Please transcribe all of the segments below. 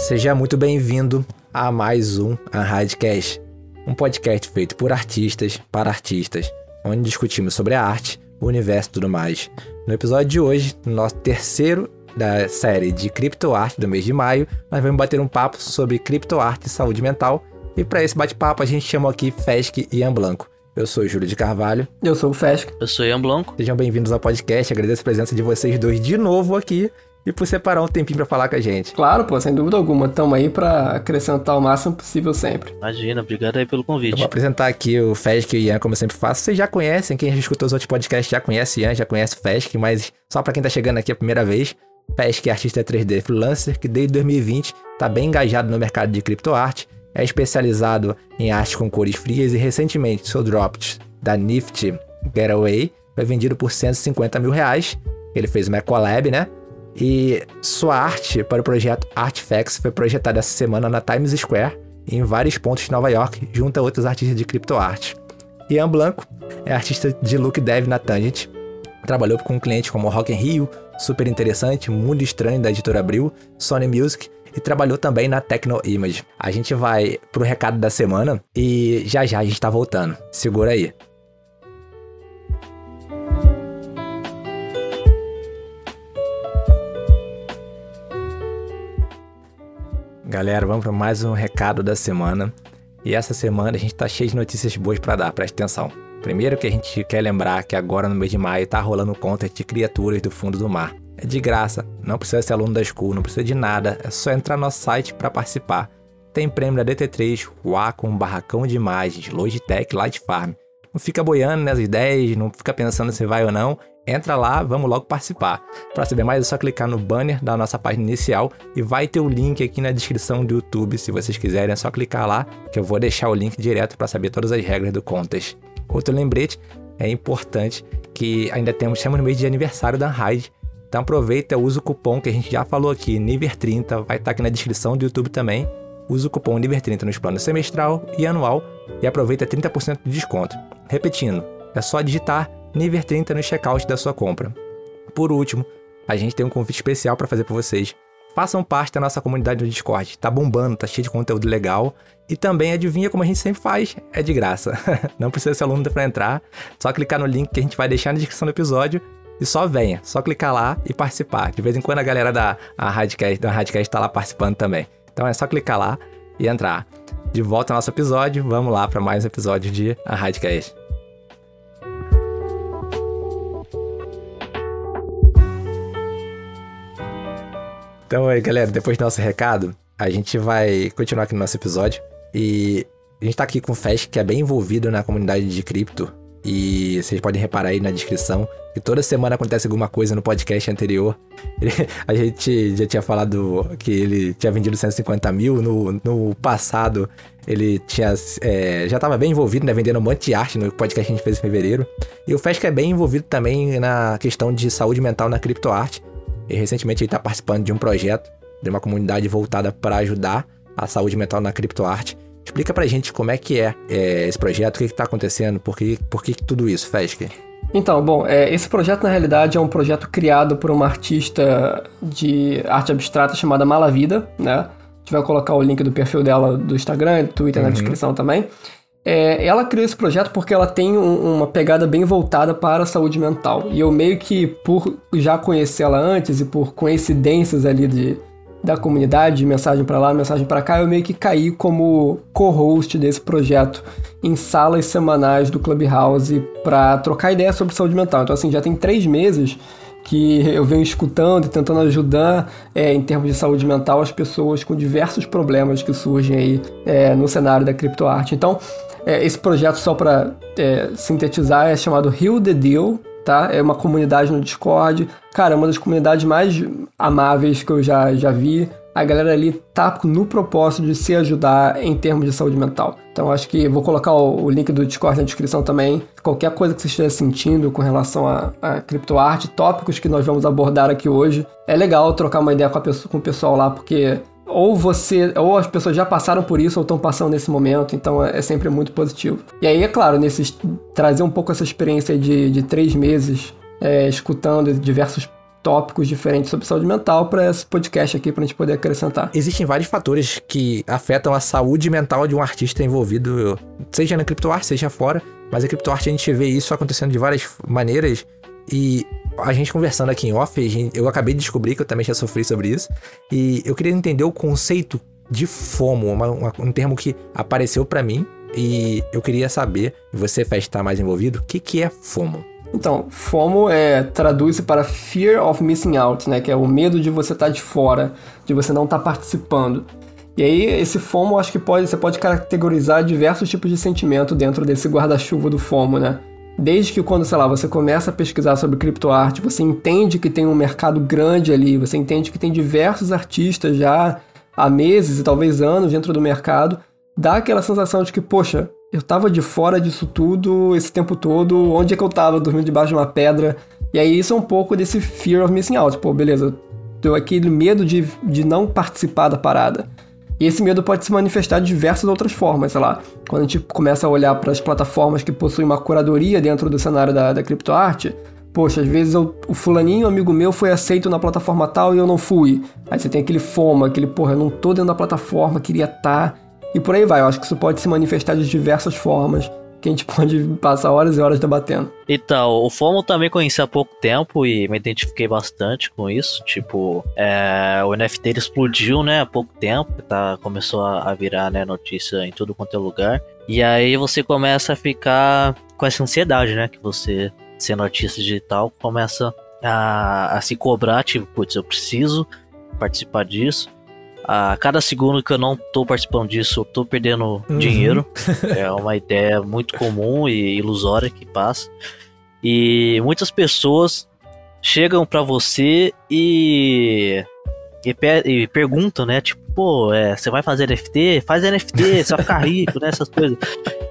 Seja muito bem-vindo a mais um Unhidecast, um podcast feito por artistas para artistas, onde discutimos sobre a arte, o universo e tudo mais. No episódio de hoje, no nosso terceiro da série de criptoarte do mês de maio, nós vamos bater um papo sobre criptoarte e saúde mental. E para esse bate-papo, a gente chamou aqui Fesc e Ian Blanco. Eu sou Júlio de Carvalho. Eu sou o Fesc. Eu sou Ian Blanco. Sejam bem-vindos ao podcast. Agradeço a presença de vocês dois de novo aqui e por separar um tempinho para falar com a gente. Claro, pô, sem dúvida alguma. Tamo aí para acrescentar o máximo possível sempre. Imagina, obrigado aí pelo convite. Eu vou apresentar aqui o Fesc e o Ian, como eu sempre faço. Vocês já conhecem, quem já escutou os outros podcasts já conhece o Ian, já conhece o Fesc, mas só para quem tá chegando aqui a primeira vez, Fesc é artista 3D freelancer que desde 2020 tá bem engajado no mercado de criptoarte, é especializado em arte com cores frias e recentemente seu Dropped da Nifty Getaway foi vendido por 150 mil reais. Ele fez uma collab, né? E sua arte para o projeto Artifacts foi projetada essa semana na Times Square, em vários pontos de Nova York, junto a outros artistas de criptoarte. Ian Blanco é artista de look dev na Tangent. Trabalhou com clientes como Rock in Rio, Super Interessante, Mundo Estranho da editora Abril, Sony Music e trabalhou também na Tecno Image. A gente vai pro recado da semana e já já a gente tá voltando. Segura aí. Galera, vamos para mais um recado da semana. E essa semana a gente tá cheio de notícias boas para dar, presta atenção. Primeiro que a gente quer lembrar que agora no mês de maio tá rolando um contest de criaturas do fundo do mar. É de graça, não precisa ser aluno da school, não precisa de nada, é só entrar no nosso site para participar. Tem prêmio da DT3, Wacom, Barracão de Imagens, Logitech, Light Farm. Não fica boiando nas ideias, não fica pensando se vai ou não. Entra lá, vamos logo participar. Para saber mais é só clicar no banner da nossa página inicial e vai ter o link aqui na descrição do YouTube, se vocês quiserem, é só clicar lá que eu vou deixar o link direto para saber todas as regras do contest. Outro lembrete é importante que ainda temos, estamos no mês de aniversário da Raid. Então aproveita, usa o cupom que a gente já falou aqui, NIVER30, vai estar aqui na descrição do YouTube também. Usa o cupom NIVER30 nos planos semestral e anual e aproveita 30% de desconto. Repetindo, é só digitar NIVER30 no checkout da sua compra. Por último, a gente tem um convite especial para fazer para vocês. Façam parte da nossa comunidade no Discord. Tá bombando, tá cheio de conteúdo legal. E também adivinha como a gente sempre faz, é de graça. Não precisa ser aluno para entrar, só clicar no link que a gente vai deixar na descrição do episódio e só venha, só clicar lá e participar. De vez em quando a galera da Radcast, da Radcast tá lá participando também. Então é só clicar lá e entrar. De volta ao nosso episódio, vamos lá para mais um episódio de a Radcast. Então aí, galera, depois do nosso recado, a gente vai continuar aqui no nosso episódio. E a gente tá aqui com o Fest, que é bem envolvido na comunidade de cripto. E vocês podem reparar aí na descrição que toda semana acontece alguma coisa no podcast anterior. Ele, a gente já tinha falado que ele tinha vendido 150 mil. No, no passado, ele tinha, é, já estava bem envolvido, né? Vendendo um monte de arte no podcast que a gente fez em fevereiro. E o Fest é bem envolvido também na questão de saúde mental na criptoarte. E recentemente ele está participando de um projeto de uma comunidade voltada para ajudar a saúde mental na criptoarte. Explica pra gente como é que é, é esse projeto, o que está acontecendo, por que, por que tudo isso, Fesk? Então, bom, é, esse projeto na realidade é um projeto criado por uma artista de arte abstrata chamada Malavida, né? A gente vai colocar o link do perfil dela do Instagram, do Twitter uhum. na descrição também. É, ela criou esse projeto porque ela tem um, uma pegada bem voltada para a saúde mental. E eu meio que, por já conhecer ela antes e por coincidências ali de, da comunidade, de mensagem para lá, mensagem para cá, eu meio que caí como co-host desse projeto em salas semanais do Clubhouse para trocar ideias sobre saúde mental. Então, assim, já tem três meses que eu venho escutando e tentando ajudar é, em termos de saúde mental as pessoas com diversos problemas que surgem aí é, no cenário da criptoarte. Então, é, esse projeto, só para é, sintetizar, é chamado Heal the Deal, tá? É uma comunidade no Discord. Cara, é uma das comunidades mais amáveis que eu já, já vi. A galera ali tá no propósito de se ajudar em termos de saúde mental. Então acho que vou colocar o, o link do Discord na descrição também. Qualquer coisa que você estiver sentindo com relação a, a criptoarte, tópicos que nós vamos abordar aqui hoje. É legal trocar uma ideia com, pessoa, com o pessoal lá, porque ou você, ou as pessoas já passaram por isso ou estão passando nesse momento, então é, é, sempre muito positivo. E aí, é claro, nesses, trazer um pouco essa experiência de, de três meses é, escutando diversos tópicos diferentes sobre saúde mental para esse podcast aqui para a gente poder acrescentar. Existem vários fatores que afetam a saúde mental de um artista envolvido, seja na criptoarte, seja fora, mas a criptoarte a gente vê isso acontecendo de várias maneiras e a gente conversando aqui em off, eu acabei de descobrir que eu também já sofri sobre isso e eu queria entender o conceito de FOMO, uma, uma, um termo que apareceu para mim e eu queria saber, você faz estar mais envolvido, o que, que é FOMO? Então, FOMO é, traduz-se para Fear of Missing Out, né? Que é o medo de você estar tá de fora, de você não estar tá participando. E aí, esse FOMO, acho que pode, você pode categorizar diversos tipos de sentimento dentro desse guarda-chuva do FOMO, né? Desde que quando, sei lá, você começa a pesquisar sobre criptoarte, você entende que tem um mercado grande ali, você entende que tem diversos artistas já há meses e talvez anos dentro do mercado, dá aquela sensação de que, poxa, eu tava de fora disso tudo esse tempo todo, onde é que eu tava dormindo debaixo de uma pedra? E aí isso é um pouco desse fear of missing out. Pô, beleza, deu aquele medo de, de não participar da parada. E esse medo pode se manifestar de diversas outras formas, sei lá. Quando a gente começa a olhar para as plataformas que possuem uma curadoria dentro do cenário da, da criptoarte, poxa, às vezes eu, o fulaninho, amigo meu, foi aceito na plataforma tal e eu não fui. Aí você tem aquele foma, aquele, porra, eu não tô dentro da plataforma, queria estar. Tá. E por aí vai, eu acho que isso pode se manifestar de diversas formas que a gente pode passar horas e horas debatendo. Então, o FOMO também conheci há pouco tempo e me identifiquei bastante com isso. Tipo, é, o NFT explodiu, né, há pouco tempo, tá, começou a, virar, né, notícia em tudo quanto é lugar. E aí você começa a ficar com essa ansiedade, né, que você, sendo artista digital, começa a, a se cobrar, tipo, putz, eu preciso participar disso a cada segundo que eu não tô participando disso, eu tô perdendo uhum. dinheiro. é uma ideia muito comum e ilusória que passa. E muitas pessoas chegam para você e, e, e, perguntam, né? Tipo, pô, é, você vai fazer NFT? Faz NFT, você vai ficar rico, né? Essas coisas.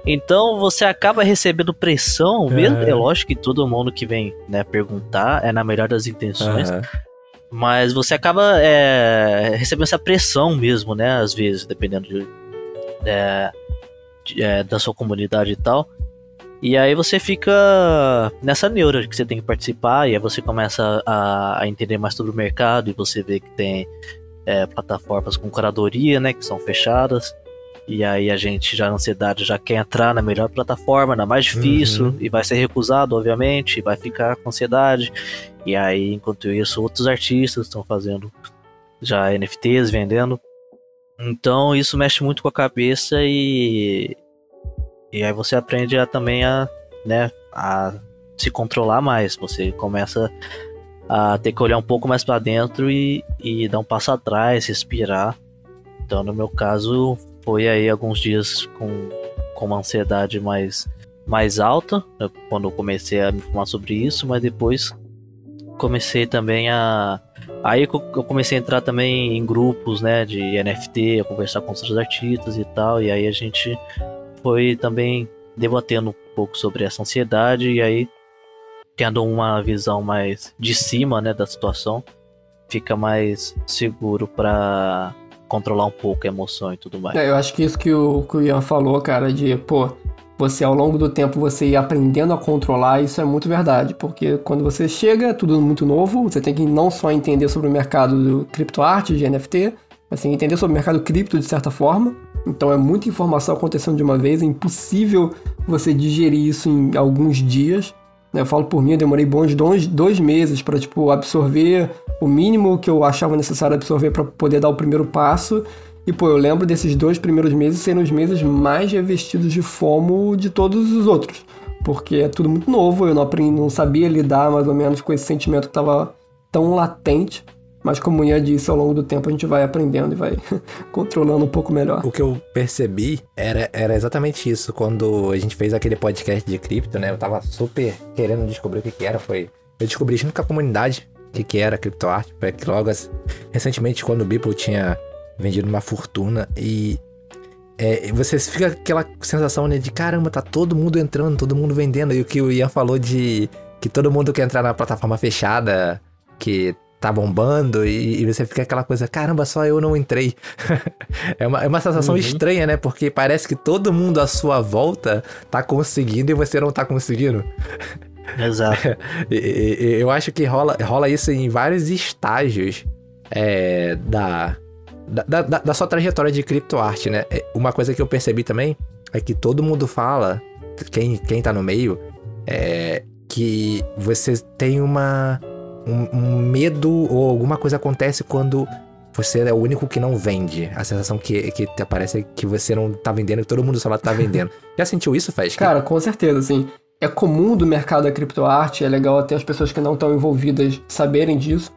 Então você acaba recebendo pressão, mesmo. É lógico que todo mundo que vem né, perguntar é na melhor das intenções. Uhum. Mas você acaba é, recebendo essa pressão mesmo, né? Às vezes, dependendo de, é, de, é, da sua comunidade e tal. E aí você fica nessa neura de que você tem que participar, e aí você começa a, a entender mais sobre o mercado, e você vê que tem é, plataformas com curadoria, né? Que são fechadas. E aí a gente já na ansiedade já quer entrar na melhor plataforma, na mais difícil, uhum. e vai ser recusado, obviamente, e vai ficar com ansiedade. E aí, enquanto isso, outros artistas estão fazendo já NFTs, vendendo. Então isso mexe muito com a cabeça e. E aí você aprende a, também a, né, a se controlar mais. Você começa a ter que olhar um pouco mais para dentro e, e dar um passo atrás, respirar. Então, no meu caso, foi aí alguns dias com, com uma ansiedade mais, mais alta, né, quando eu comecei a me informar sobre isso, mas depois comecei também a. Aí eu comecei a entrar também em grupos, né, de NFT, a conversar com outros artistas e tal, e aí a gente foi também debatendo um pouco sobre essa ansiedade, e aí tendo uma visão mais de cima, né, da situação, fica mais seguro para controlar um pouco a emoção e tudo mais. É, eu acho que isso que o, que o Ian falou, cara, de, pô, você ao longo do tempo você ir aprendendo a controlar, isso é muito verdade, porque quando você chega, é tudo muito novo, você tem que não só entender sobre o mercado do criptoarte, de NFT, mas tem que entender sobre o mercado cripto de certa forma. Então é muita informação acontecendo de uma vez, é impossível você digerir isso em alguns dias. Eu falo por mim, eu demorei bons dois, dois meses para tipo, absorver o mínimo que eu achava necessário absorver para poder dar o primeiro passo. E, pô, eu lembro desses dois primeiros meses serem os meses mais revestidos de fomo de todos os outros. Porque é tudo muito novo, eu não, aprendi, não sabia lidar mais ou menos com esse sentimento que estava tão latente. Mas como Ian disse, ao longo do tempo a gente vai aprendendo e vai controlando um pouco melhor. O que eu percebi era, era exatamente isso. Quando a gente fez aquele podcast de cripto, né? Eu tava super querendo descobrir o que, que era. Foi. Eu descobri junto com a comunidade o que, que era criptoarte. Foi logo recentemente, quando o Beeple tinha vendido uma fortuna e. É, você fica aquela sensação né, de caramba, tá todo mundo entrando, todo mundo vendendo. E o que o Ian falou de que todo mundo quer entrar na plataforma fechada, que tá bombando e, e, você fica aquela coisa, caramba, só eu não entrei. é, uma, é uma sensação uhum. estranha, né? Porque parece que todo mundo à sua volta tá conseguindo e você não tá conseguindo. Exato. eu acho que rola, rola isso em vários estágios é, da, da, da, da, sua trajetória de criptoarte, né? É, uma coisa que eu percebi também é que todo mundo fala, quem, quem tá no meio, é que você tem uma um, um medo ou alguma coisa acontece quando você é o único que não vende. A sensação que, que te aparece é que você não tá vendendo, que todo mundo lado tá vendendo. Já sentiu isso, Fez? Cara, com certeza, assim. É comum do mercado da criptoarte, é legal até as pessoas que não estão envolvidas saberem disso.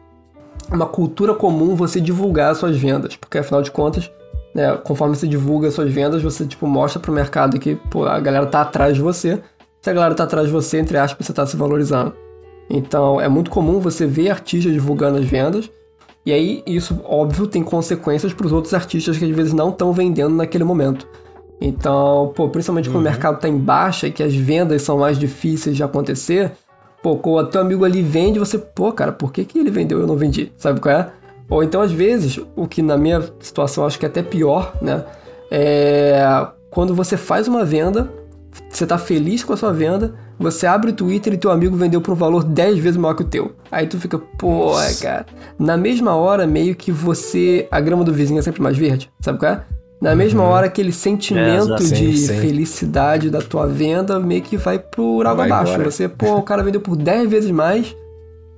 Uma cultura comum você divulgar suas vendas, porque afinal de contas, né, conforme você divulga suas vendas, você tipo mostra pro mercado que pô, a galera tá atrás de você. Se a galera tá atrás de você, entre aspas, você tá se valorizando. Então, é muito comum você ver artistas divulgando as vendas, e aí isso, óbvio, tem consequências para os outros artistas que às vezes não estão vendendo naquele momento. Então, pô, principalmente quando uhum. o mercado está em baixa e que as vendas são mais difíceis de acontecer, pô, o teu amigo ali vende, você, pô, cara, por que, que ele vendeu e eu não vendi? Sabe qual é? Ou então, às vezes, o que na minha situação acho que é até pior, né? É quando você faz uma venda, você tá feliz com a sua venda, você abre o Twitter e teu amigo vendeu por um valor 10 vezes maior que o teu. Aí tu fica, pô, cara. Na mesma hora, meio que você. A grama do vizinho é sempre mais verde, sabe qual é? Na mesma uhum. hora, aquele sentimento é, de sim. felicidade da tua venda meio que vai por água abaixo. Você, pô, o cara vendeu por 10 vezes mais.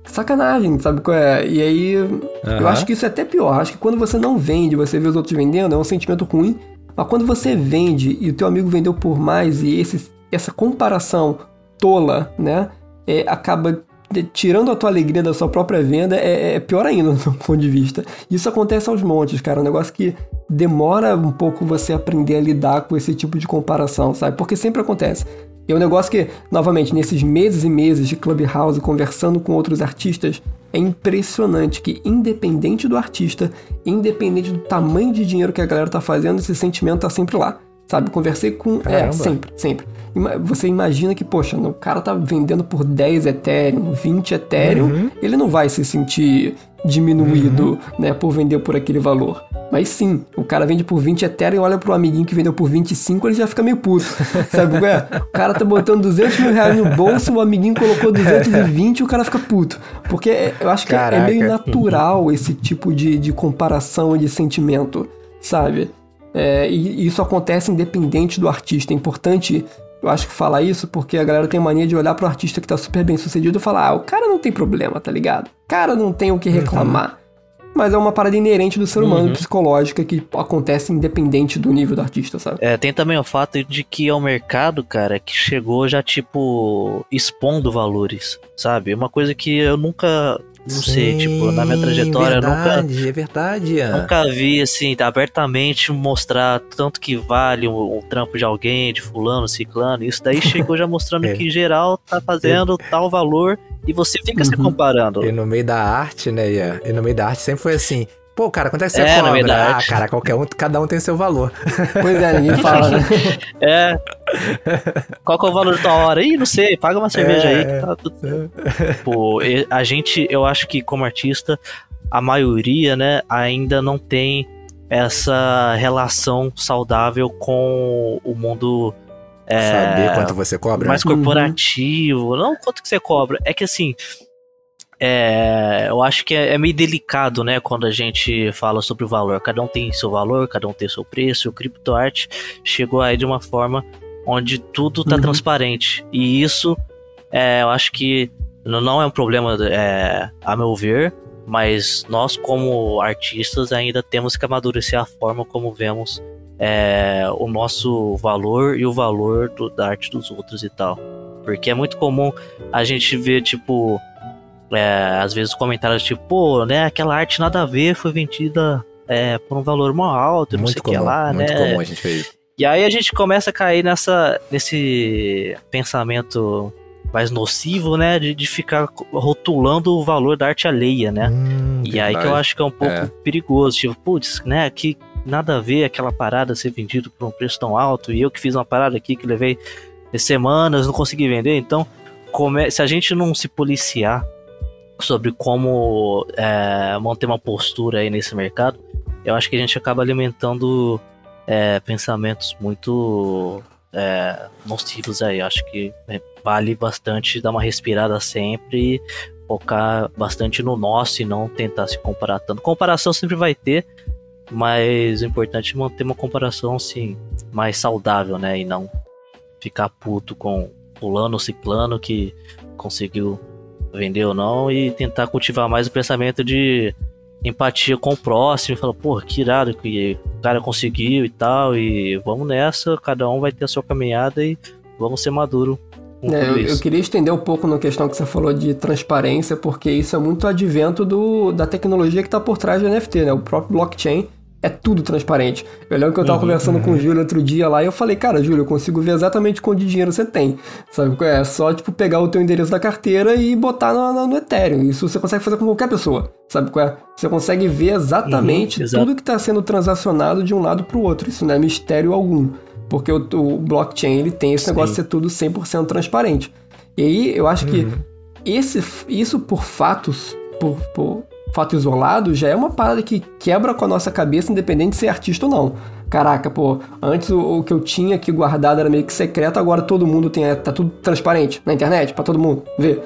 Sacanagem, sabe qual é? E aí, uhum. eu acho que isso é até pior. Acho que quando você não vende, você vê os outros vendendo, é um sentimento ruim. Mas quando você vende e o teu amigo vendeu por mais e esse, essa comparação tola, né? É, acaba tirando a tua alegria da sua própria venda, é, é pior ainda do seu ponto de vista. Isso acontece aos montes, cara. É um negócio que demora um pouco você aprender a lidar com esse tipo de comparação, sabe? Porque sempre acontece. E é um negócio que, novamente, nesses meses e meses de Clubhouse, conversando com outros artistas, é impressionante que, independente do artista, independente do tamanho de dinheiro que a galera tá fazendo, esse sentimento tá sempre lá. Sabe? Conversei com. É, Caramba. É, sempre, sempre. Você imagina que, poxa, o cara tá vendendo por 10 Ethereum, 20 Ethereum, uhum. ele não vai se sentir diminuído, uhum. né, por vender por aquele valor. Mas sim, o cara vende por 20 Ethereum e olha pro amiguinho que vendeu por 25, ele já fica meio puto. Sabe é? O cara tá botando 200 mil reais no bolso, o amiguinho colocou 220 e o cara fica puto. Porque é, eu acho que Caraca. é meio natural esse tipo de, de comparação e de sentimento, sabe? É, e isso acontece independente do artista. É importante, eu acho que falar isso, porque a galera tem mania de olhar pro artista que tá super bem sucedido e falar: ah, o cara não tem problema, tá ligado? O cara não tem o que reclamar. Uhum. Mas é uma parada inerente do ser humano, uhum. psicológica, que acontece independente do nível do artista, sabe? É, tem também o fato de que é um mercado, cara, que chegou já, tipo, expondo valores, sabe? Uma coisa que eu nunca não Sim, sei, tipo, na minha trajetória verdade, nunca. É verdade, é. Nunca vi, assim, abertamente mostrar tanto que vale um, um, trampo de alguém, de fulano, ciclano. Isso daí chegou já mostrando é. que geral tá fazendo é. tal valor e você fica uhum. se comparando. E no meio da arte, né, Ian? E no meio da arte sempre foi assim. Pô, cara, quanto é que você é, cobra? Ah, cara, qualquer um, cada um tem seu valor. Pois é, ninguém fala, né? É. Qual que é o valor da hora? Ih, não sei, paga uma cerveja é, aí que tá tudo. Pô, a gente, eu acho que como artista, a maioria, né, ainda não tem essa relação saudável com o mundo. É, Saber quanto você cobra. Mais corporativo. Uhum. Não quanto que você cobra. É que assim é, eu acho que é, é, meio delicado, né, quando a gente fala sobre o valor. Cada um tem seu valor, cada um tem seu preço. O CryptoArt chegou aí de uma forma onde tudo está uhum. transparente. E isso, é, eu acho que não é um problema, é, a meu ver, mas nós, como artistas, ainda temos que amadurecer a forma como vemos é, o nosso valor e o valor do, da arte dos outros e tal. Porque é muito comum a gente ver, tipo, é, às vezes comentários tipo, pô, né, aquela arte nada a ver foi vendida é, por um valor mó alto, muito não sei o que lá, muito né? Comum a gente fez. E aí a gente começa a cair nessa, nesse pensamento mais nocivo, né, de, de ficar rotulando o valor da arte alheia, né? Hum, e aí que eu acho que é um pouco é. perigoso, tipo, putz, né, que nada a ver aquela parada ser vendida por um preço tão alto e eu que fiz uma parada aqui que levei semanas, não consegui vender, então se a gente não se policiar sobre como é, manter uma postura aí nesse mercado, eu acho que a gente acaba alimentando é, pensamentos muito é, nocivos aí. Acho que vale bastante dar uma respirada sempre e focar bastante no nosso e não tentar se comparar tanto. Comparação sempre vai ter, mas o importante é manter uma comparação assim, mais saudável, né? E não ficar puto com fulano ou ciclano que conseguiu vender ou não e tentar cultivar mais o pensamento de empatia com o próximo falar, pô, que irado que o cara conseguiu e tal, e vamos nessa, cada um vai ter a sua caminhada e vamos ser maduro. É, eu, eu, queria estender um pouco na questão que você falou de transparência, porque isso é muito advento do, da tecnologia que está por trás do NFT, né? O próprio blockchain é tudo transparente. Eu lembro que eu tava uhum, conversando uhum. com o Júlio outro dia lá e eu falei, cara, Júlio, eu consigo ver exatamente quanto dinheiro você tem. Sabe? É só, tipo, pegar o teu endereço da carteira e botar no, no, no Ethereum. Isso você consegue fazer com qualquer pessoa. Sabe qual é? Você consegue ver exatamente uhum, tudo que está sendo transacionado de um lado para o outro. Isso não é mistério algum. Porque o, o blockchain ele tem esse Sim. negócio de ser tudo 100% transparente. E aí eu acho que uhum. esse, isso por fatos, por, por fato isolado, já é uma parada que quebra com a nossa cabeça, independente de ser artista ou não. Caraca, pô, antes o, o que eu tinha aqui guardado era meio que secreto, agora todo mundo tem. Tá tudo transparente na internet, para todo mundo ver.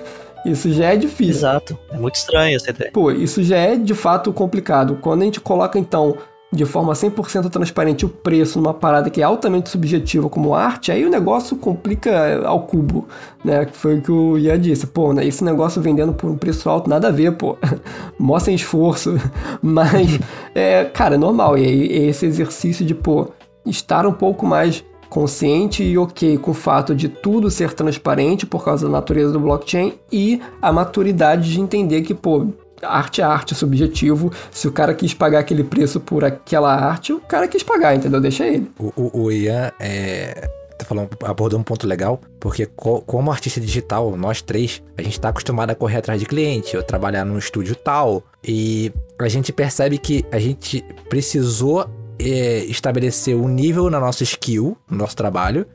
Isso já é difícil. Exato. É muito estranho essa ideia. Pô, isso já é de fato complicado. Quando a gente coloca então de forma 100% transparente o preço numa parada que é altamente subjetiva como arte, aí o negócio complica ao cubo, né? Foi o que o Ian disse. Pô, né? esse negócio vendendo por um preço alto, nada a ver, pô. Mó sem esforço. Mas, é, cara, é normal. E aí, esse exercício de, pô, estar um pouco mais consciente e ok com o fato de tudo ser transparente por causa da natureza do blockchain e a maturidade de entender que, pô, arte é arte, subjetivo. Se o cara quis pagar aquele preço por aquela arte, o cara quis pagar, entendeu? Deixa ele. O, o, o Ian é, tá falando, abordou um ponto legal, porque co, como artista digital, nós três, a gente tá acostumado a correr atrás de cliente, eu trabalhar num estúdio tal, e a gente percebe que a gente precisou é, estabelecer um nível na nossa skill, no nosso trabalho,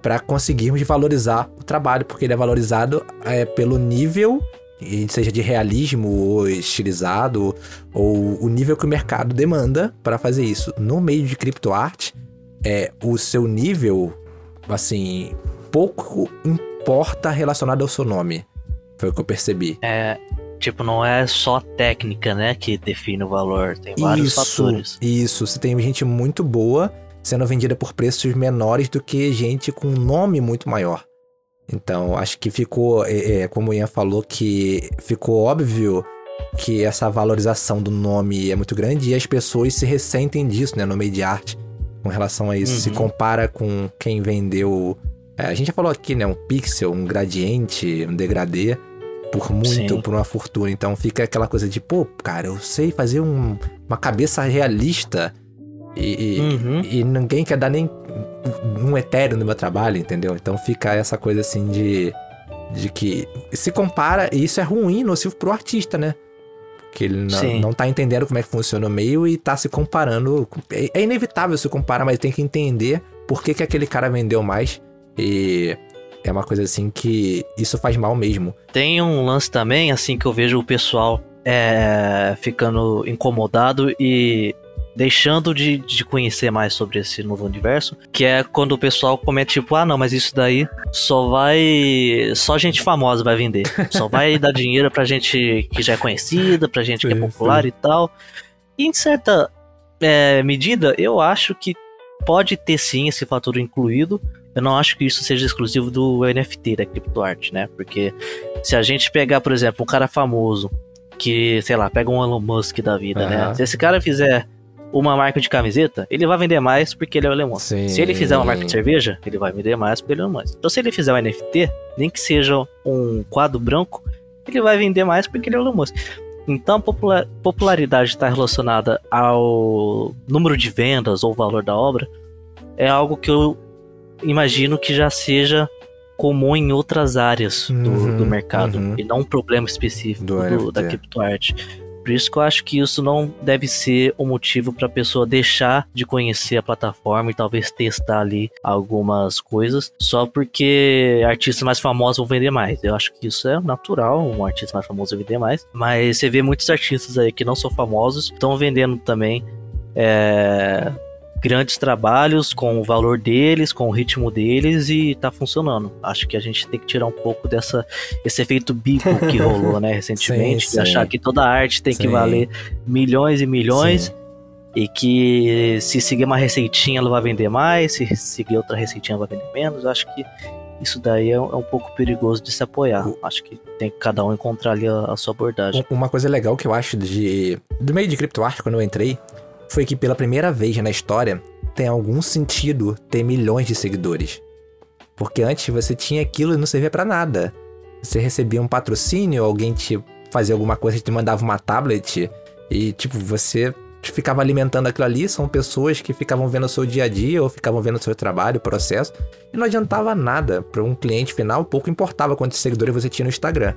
para conseguirmos valorizar o trabalho, porque ele é valorizado é, pelo nível seja de realismo ou estilizado, ou o nível que o mercado demanda para fazer isso. No meio de criptoarte, é, o seu nível, assim, pouco importa relacionado ao seu nome. Foi o que eu percebi. É, tipo, não é só técnica, né, que define o valor. Tem vários isso, fatores. Isso, você tem gente muito boa sendo vendida por preços menores do que gente com um nome muito maior. Então, acho que ficou, é, é, como o Ian falou, que ficou óbvio que essa valorização do nome é muito grande e as pessoas se ressentem disso, né, no meio de arte, com relação a isso. Uhum. Se compara com quem vendeu. É, a gente já falou aqui, né, um pixel, um gradiente, um degradê, por muito, Sim. por uma fortuna. Então fica aquela coisa de, pô, cara, eu sei fazer um, uma cabeça realista e, uhum. e, ninguém quer dar nem um etéreo no meu trabalho, entendeu? Então fica essa coisa assim de, de que se compara, e isso é ruim, nocivo pro artista, né? Que ele não, não tá entendendo como é que funciona o meio e tá se comparando. É, é inevitável se comparar, mas tem que entender por que, que aquele cara vendeu mais. E é uma coisa assim que isso faz mal mesmo. Tem um lance também, assim, que eu vejo o pessoal é, ficando incomodado e deixando de, de conhecer mais sobre esse novo universo, que é quando o pessoal comenta tipo, ah não, mas isso daí só vai, só gente famosa vai vender, só vai dar dinheiro pra gente que já é conhecida, pra gente que é popular sim. e tal. E em certa é, medida, eu acho que pode ter sim esse fator incluído. Eu não acho que isso seja exclusivo do NFT, da criptoarte, né? Porque se a gente pegar, por exemplo, um cara famoso que, sei lá, pega um Elon Musk da vida, uhum. né? Se esse cara fizer uma marca de camiseta, ele vai vender mais porque ele é alemão. Sim. Se ele fizer uma marca de cerveja, ele vai vender mais porque ele é alemão. Então, se ele fizer um NFT, nem que seja um quadro branco, ele vai vender mais porque ele é alemão. Então, a popularidade está relacionada ao número de vendas ou valor da obra. É algo que eu imagino que já seja comum em outras áreas do, uhum, do mercado uhum. e não um problema específico do, do da criptoarte. Por isso que eu acho que isso não deve ser o um motivo para a pessoa deixar de conhecer a plataforma e talvez testar ali algumas coisas só porque artistas mais famosos vão vender mais. Eu acho que isso é natural, um artista mais famoso vender mais. Mas você vê muitos artistas aí que não são famosos estão vendendo também. É grandes trabalhos com o valor deles, com o ritmo deles e tá funcionando. Acho que a gente tem que tirar um pouco dessa esse efeito bico que rolou, né, recentemente, sim, sim. de achar que toda arte tem sim. que valer milhões e milhões. E que se seguir uma receitinha ela vai vender mais, se seguir outra receitinha vai vender menos. Acho que isso daí é, um pouco perigoso de se apoiar. Acho que tem que cada um encontrar ali a, a, sua abordagem. Uma coisa legal que eu acho de do meio de criptoarte quando eu entrei foi que pela primeira vez na história tem algum sentido ter milhões de seguidores. Porque antes você tinha aquilo e não servia para nada. Você recebia um patrocínio, alguém te fazia alguma coisa, te mandava uma tablet e tipo, você ficava alimentando aquilo ali, são pessoas que ficavam vendo o seu dia a dia ou ficavam vendo o seu trabalho, o processo, e não adiantava nada para um cliente final, pouco importava quantos seguidores você tinha no Instagram.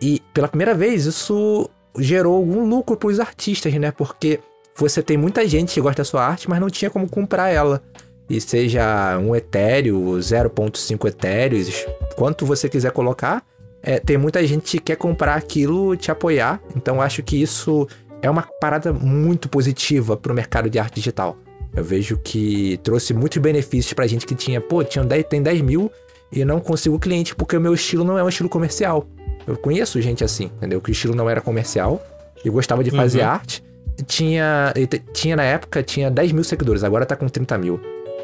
E pela primeira vez isso gerou algum lucro para os artistas, né? Porque você tem muita gente que gosta da sua arte, mas não tinha como comprar ela. E seja um Ethereum, 0.5 Ethereums, quanto você quiser colocar, é, tem muita gente que quer comprar aquilo, te apoiar. Então acho que isso é uma parada muito positiva para o mercado de arte digital. Eu vejo que trouxe muitos benefícios pra gente que tinha, pô, tinha 10, tem 10 mil e não consigo cliente porque o meu estilo não é um estilo comercial. Eu conheço gente assim, entendeu? Que o estilo não era comercial e gostava de fazer uhum. arte tinha, tinha na época, tinha 10 mil seguidores, agora tá com 30 mil.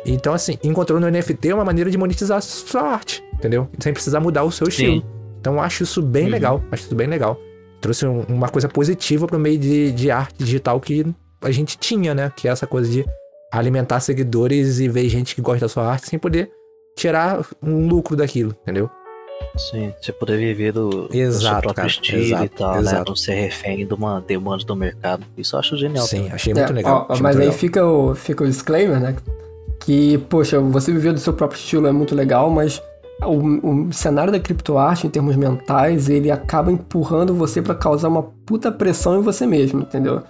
Então, assim, encontrou no NFT uma maneira de monetizar sua arte, entendeu? Sem precisar mudar o seu estilo. Sim. Então, eu acho isso bem uhum. legal, acho isso bem legal. Trouxe um, uma coisa positiva pro meio de, de arte digital que a gente tinha, né? Que é essa coisa de alimentar seguidores e ver gente que gosta da sua arte sem poder tirar um lucro daquilo, entendeu? Sim, você poder viver do, exato, do seu próprio cara, estilo exato, e tal, né? exato. né? Não ser refém de uma demanda do mercado. Isso eu acho genial. Sim, também. achei muito é, legal. Ó, achei mas muito aí legal. Fica, o, fica o disclaimer, né? Que, poxa, você viver do seu próprio estilo é muito legal, mas o, o cenário da criptoarte, em termos mentais, ele acaba empurrando você para causar uma puta pressão em você mesmo, entendeu?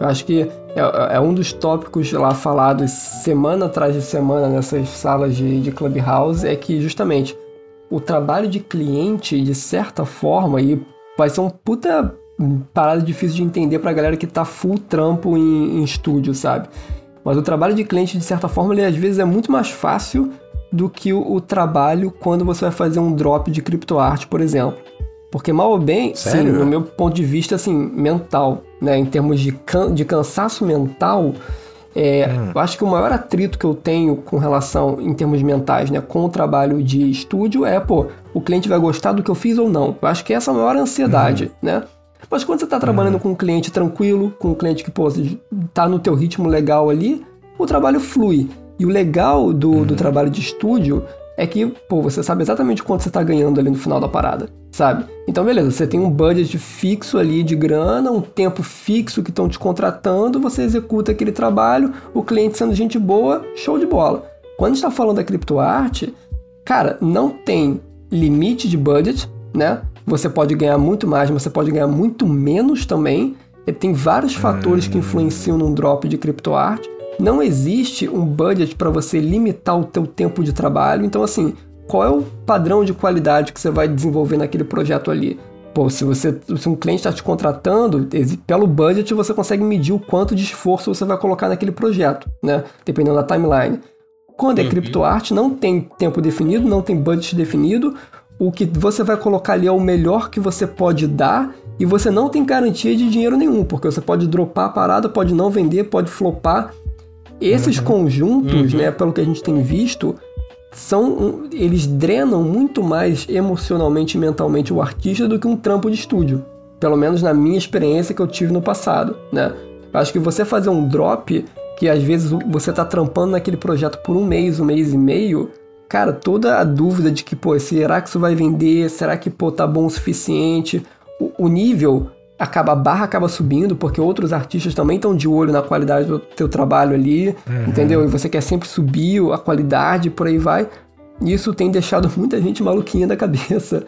Eu acho que é, é, um dos tópicos lá falados semana atrás de semana nessas salas de, de Clubhouse, é que justamente o trabalho de cliente, de certa forma, e vai ser um puta parada difícil de entender pra galera que tá full trampo em, em estúdio, sabe? Mas o trabalho de cliente, de certa forma, ele às vezes é muito mais fácil do que o, o trabalho quando você vai fazer um drop de criptoarte, por exemplo. Porque mal ou bem, Sério? sim, no meu ponto de vista, assim, mental, né? Em termos de, can de cansaço mental, é, hum. Eu acho que o maior atrito que eu tenho com relação, em termos mentais, né, com o trabalho de estúdio é, pô, o cliente vai gostar do que eu fiz ou não. Eu acho que essa é a maior ansiedade, hum. né? Mas quando você está trabalhando hum. com um cliente tranquilo, com um cliente que, pô, tá no teu ritmo legal ali, o trabalho flui. E o legal do, do trabalho de estúdio é que, pô, você sabe exatamente quanto você está ganhando ali no final da parada, sabe? Então, beleza, você tem um budget fixo ali de grana, um tempo fixo que estão te contratando, você executa aquele trabalho, o cliente sendo gente boa, show de bola. Quando está falando da criptoarte, cara, não tem limite de budget, né? Você pode ganhar muito mais, mas você pode ganhar muito menos também. E tem vários fatores que influenciam num drop de criptoarte. Não existe um budget para você limitar o teu tempo de trabalho. Então, assim, qual é o padrão de qualidade que você vai desenvolver naquele projeto ali? Pô, se você, se um cliente está te contratando, pelo budget você consegue medir o quanto de esforço você vai colocar naquele projeto, né? Dependendo da timeline. Quando é uhum. criptoarte, não tem tempo definido, não tem budget definido. O que você vai colocar ali é o melhor que você pode dar e você não tem garantia de dinheiro nenhum, porque você pode dropar a parada, pode não vender, pode flopar. Esses uhum. conjuntos, uhum. né, pelo que a gente tem visto, são eles drenam muito mais emocionalmente e mentalmente o artista do que um trampo de estúdio. Pelo menos na minha experiência que eu tive no passado, né? Acho que você fazer um drop, que às vezes você está trampando naquele projeto por um mês, um mês e meio, cara, toda a dúvida de que, pô, será que isso vai vender? Será que, pô, tá bom o suficiente? O, o nível acaba a barra acaba subindo, porque outros artistas também estão de olho na qualidade do teu trabalho ali, uhum. entendeu? E você quer sempre subir a qualidade, por aí vai. Isso tem deixado muita gente maluquinha da cabeça,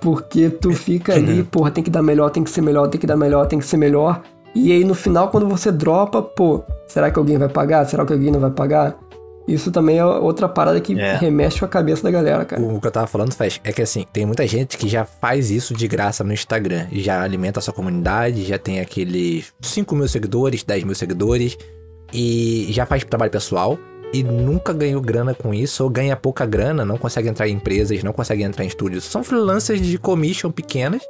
porque tu fica ali, porra, tem que dar melhor, tem que ser melhor, tem que dar melhor, tem que ser melhor. E aí no final, quando você dropa, pô, será que alguém vai pagar? Será que alguém não vai pagar? Isso também é outra parada que é. remexe com a cabeça da galera, cara. O que eu tava falando, Faz, é que assim, tem muita gente que já faz isso de graça no Instagram. Já alimenta a sua comunidade, já tem aqueles 5 mil seguidores, 10 mil seguidores. e já faz trabalho pessoal e nunca ganhou grana com isso, ou ganha pouca grana, não consegue entrar em empresas, não consegue entrar em estúdios. São freelancers de commission pequenas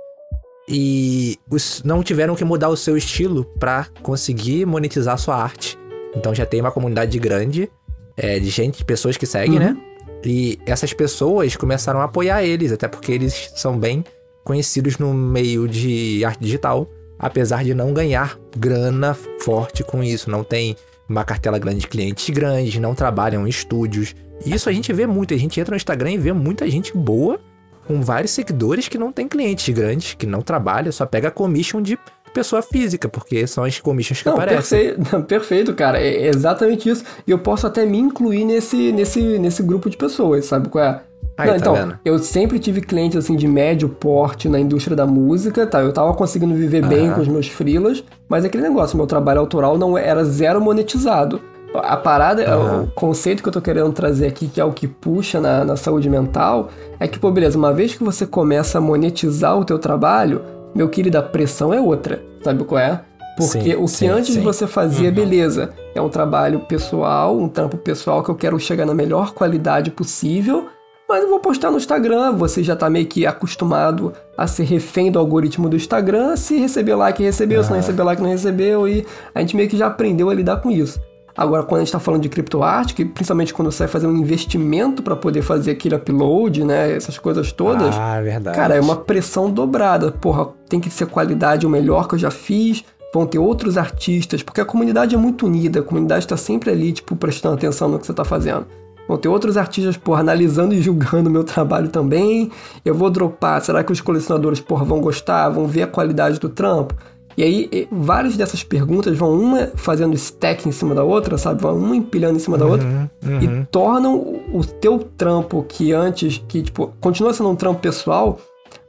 e os, não tiveram que mudar o seu estilo para conseguir monetizar a sua arte. Então já tem uma comunidade grande é, de gente, de pessoas que seguem, né? uhum. né? E essas pessoas começaram a apoiar eles, até porque eles são bem conhecidos no meio de arte digital, apesar de não ganhar grana forte com isso. Não tem uma cartela grande de clientes grandes, não trabalham em estúdios. Isso a gente vê muito. A gente entra no Instagram e vê muita gente boa com vários seguidores que não tem clientes grandes, que não trabalha, só pega commission de pessoa física, porque são as commissions que não, aparecem. Perfeito, perfeito, cara. É exatamente isso. E eu posso até me incluir nesse, nesse, nesse grupo de pessoas, sabe qual é? Aí, não, tá então, vendo? eu sempre tive clientes assim de médio porte na indústria da música, tá? Eu tava conseguindo viver bem com os meus freelas, mas aquele negócio, meu trabalho autoral não era zero monetizado. A parada, o conceito que eu tô querendo trazer aqui, que é o que puxa na, na saúde mental, é que, pô, beleza, uma vez que você começa a monetizar o teu trabalho, meu querido, a pressão é outra. Sabe qual é? Porque sim, o que sim, antes sim. você fazia, uhum. beleza, é um trabalho pessoal, um trampo pessoal que eu quero chegar na melhor qualidade possível, mas eu vou postar no Instagram, você já tá meio que acostumado a ser refém do algoritmo do Instagram, se receber like, recebeu, se não receber like, não recebeu, e a gente meio que já aprendeu a lidar com isso. Agora, quando a gente está falando de criptoarte, que principalmente quando você vai fazer um investimento para poder fazer aquele upload, né? Essas coisas todas. Ah, verdade. Cara, é uma pressão dobrada. Porra, tem que ser qualidade o melhor que eu já fiz. Vão ter outros artistas, porque a comunidade é muito unida, a comunidade está sempre ali, tipo, prestando atenção no que você está fazendo. Vão ter outros artistas, porra, analisando e julgando o meu trabalho também. Eu vou dropar, será que os colecionadores, porra, vão gostar? Vão ver a qualidade do trampo? E aí, várias dessas perguntas vão uma fazendo stack em cima da outra, sabe? Vão uma empilhando em cima da uhum, outra uhum. e tornam o teu trampo que antes, que, tipo, continua sendo um trampo pessoal,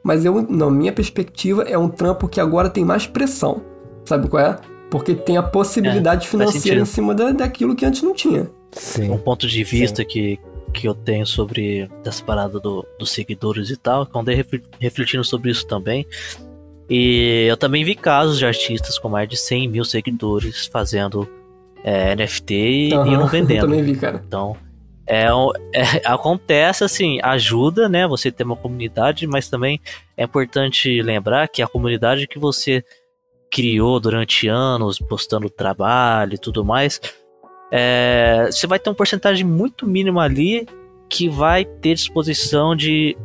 mas eu, na minha perspectiva, é um trampo que agora tem mais pressão. Sabe qual é? Porque tem a possibilidade é, financeira em cima da, daquilo que antes não tinha. Sim. Um ponto de vista que, que eu tenho sobre essa parada do, dos seguidores e tal, que eu andei refletindo sobre isso também. E eu também vi casos de artistas com mais de 100 mil seguidores fazendo é, NFT e, uhum, e não vendendo. Eu também vi, cara. Então, é, é, acontece assim, ajuda, né? Você ter uma comunidade, mas também é importante lembrar que a comunidade que você criou durante anos, postando trabalho e tudo mais, é, você vai ter uma porcentagem muito mínima ali que vai ter disposição de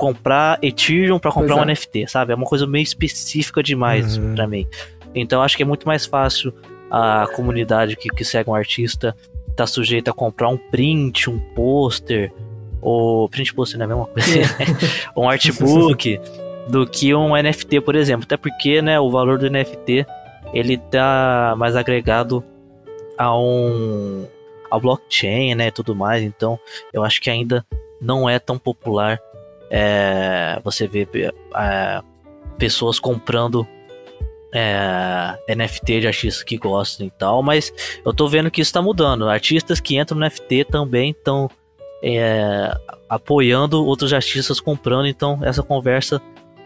comprar Ethereum para comprar um NFT, sabe? É uma coisa meio específica demais uhum. para mim. Então acho que é muito mais fácil a comunidade que, que segue um artista tá sujeita a comprar um print, um pôster, ou print pôster não é a mesma coisa, um artbook, do que um NFT, por exemplo. Até porque, né, o valor do NFT ele tá mais agregado a um ao blockchain, né, tudo mais. Então, eu acho que ainda não é tão popular é, você vê é, pessoas comprando é, NFT de artistas que gostam e tal, mas eu tô vendo que isso tá mudando. Artistas que entram no NFT também estão é, apoiando outros artistas comprando, então essa conversa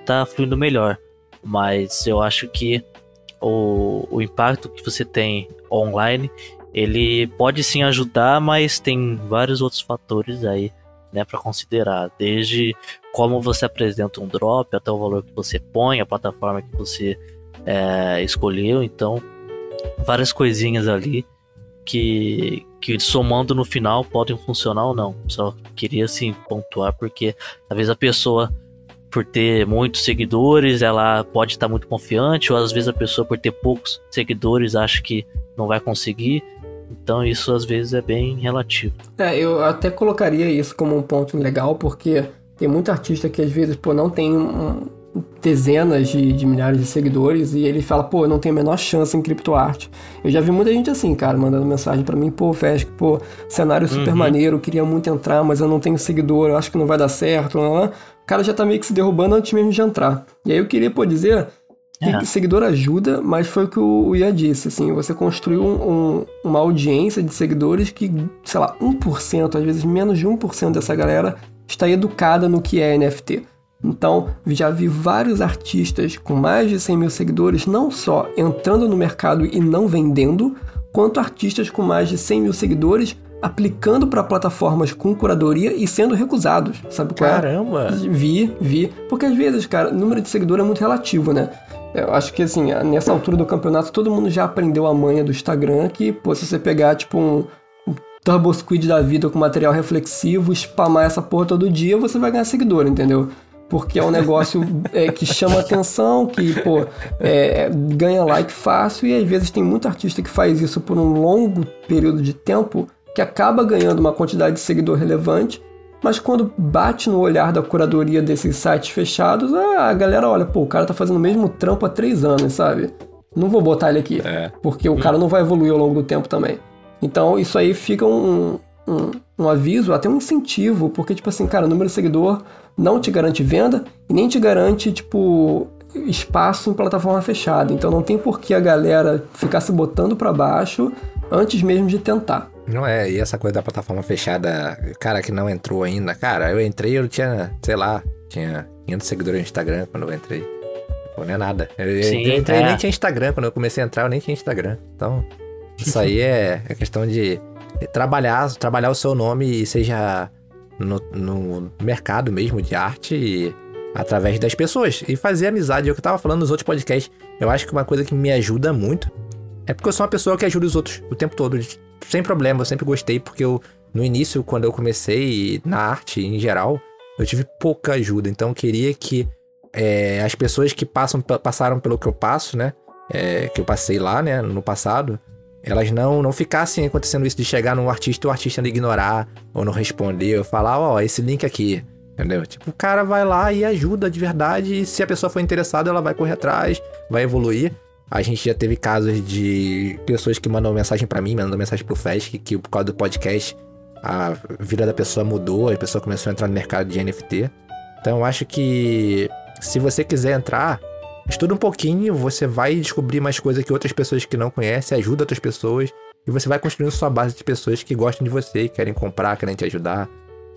tá fluindo melhor. Mas eu acho que o, o impacto que você tem online, ele pode sim ajudar, mas tem vários outros fatores aí né, para considerar, desde como você apresenta um drop até o valor que você põe, a plataforma que você é, escolheu, então várias coisinhas ali que, que somando no final podem funcionar ou não. Só queria assim pontuar porque às vezes a pessoa por ter muitos seguidores, ela pode estar muito confiante, ou às vezes a pessoa por ter poucos seguidores acha que não vai conseguir. Então isso às vezes é bem relativo. É, eu até colocaria isso como um ponto legal, porque tem muito artista que às vezes pô, não tem um, dezenas de, de, milhares de seguidores e ele fala, pô, eu não tenho a menor chance em criptoarte. Eu já vi muita gente assim, cara, mandando mensagem para mim, pô, Fesco, pô, cenário super uhum. maneiro, queria muito entrar, mas eu não tenho seguidor, eu acho que não vai dar certo, não, não. O cara já tá meio que se derrubando antes mesmo de entrar. E aí eu queria, pô, dizer é. Seguidor ajuda, mas foi o que o Ian disse, assim, você construiu um, um, uma audiência de seguidores que, sei lá, 1%, às vezes menos de 1% dessa galera está educada no que é NFT. Então, já vi vários artistas com mais de 100 mil seguidores não só entrando no mercado e não vendendo, quanto artistas com mais de 100 mil seguidores aplicando para plataformas com curadoria e sendo recusados, sabe qual é? Caramba! Vi, vi. Porque às vezes, cara, o número de seguidor é muito relativo, né? Eu acho que, assim, nessa altura do campeonato, todo mundo já aprendeu a manha do Instagram que, pô, se você pegar, tipo, um, um Turbo Squid da vida com material reflexivo, spamar essa porra todo dia, você vai ganhar seguidor, entendeu? Porque é um negócio é, que chama atenção, que, pô, é, ganha like fácil e às vezes tem muito artista que faz isso por um longo período de tempo que acaba ganhando uma quantidade de seguidor relevante, mas quando bate no olhar da curadoria desses sites fechados, a galera olha, pô, o cara tá fazendo o mesmo trampo há três anos, sabe? Não vou botar ele aqui, é. porque o cara não vai evoluir ao longo do tempo também. Então isso aí fica um, um, um aviso, até um incentivo, porque, tipo assim, cara, o número de seguidor não te garante venda e nem te garante, tipo, espaço em plataforma fechada. Então não tem por que a galera ficar se botando para baixo antes mesmo de tentar. Não é, e essa coisa da plataforma fechada, cara que não entrou ainda, cara, eu entrei, eu tinha, sei lá, tinha 500 seguidores no Instagram quando eu entrei. Pô, não é nada. Eu, Sim, eu entrei é. nem tinha Instagram, quando eu comecei a entrar eu nem tinha Instagram. Então, isso aí é, é questão de trabalhar, trabalhar o seu nome e seja no, no mercado mesmo de arte e através das pessoas e fazer amizade. É o que eu tava falando nos outros podcasts. Eu acho que uma coisa que me ajuda muito é porque eu sou uma pessoa que ajuda os outros o tempo todo, sem problema. Eu sempre gostei, porque eu, no início, quando eu comecei na arte em geral, eu tive pouca ajuda. Então eu queria que é, as pessoas que passam, passaram pelo que eu passo, né? É, que eu passei lá, né, no passado, elas não não ficassem acontecendo isso de chegar no artista e o artista não ignorar ou não responder, ou falar, ó, oh, esse link aqui. Entendeu? Tipo, o cara vai lá e ajuda de verdade. E se a pessoa for interessada, ela vai correr atrás, vai evoluir. A gente já teve casos de pessoas que mandam mensagem para mim, mandam mensagem pro Fesc, que por causa do podcast a vida da pessoa mudou, a pessoa começou a entrar no mercado de NFT. Então eu acho que se você quiser entrar, estuda um pouquinho, você vai descobrir mais coisas que outras pessoas que não conhecem, ajuda outras pessoas, e você vai construindo sua base de pessoas que gostam de você, querem comprar, querem te ajudar.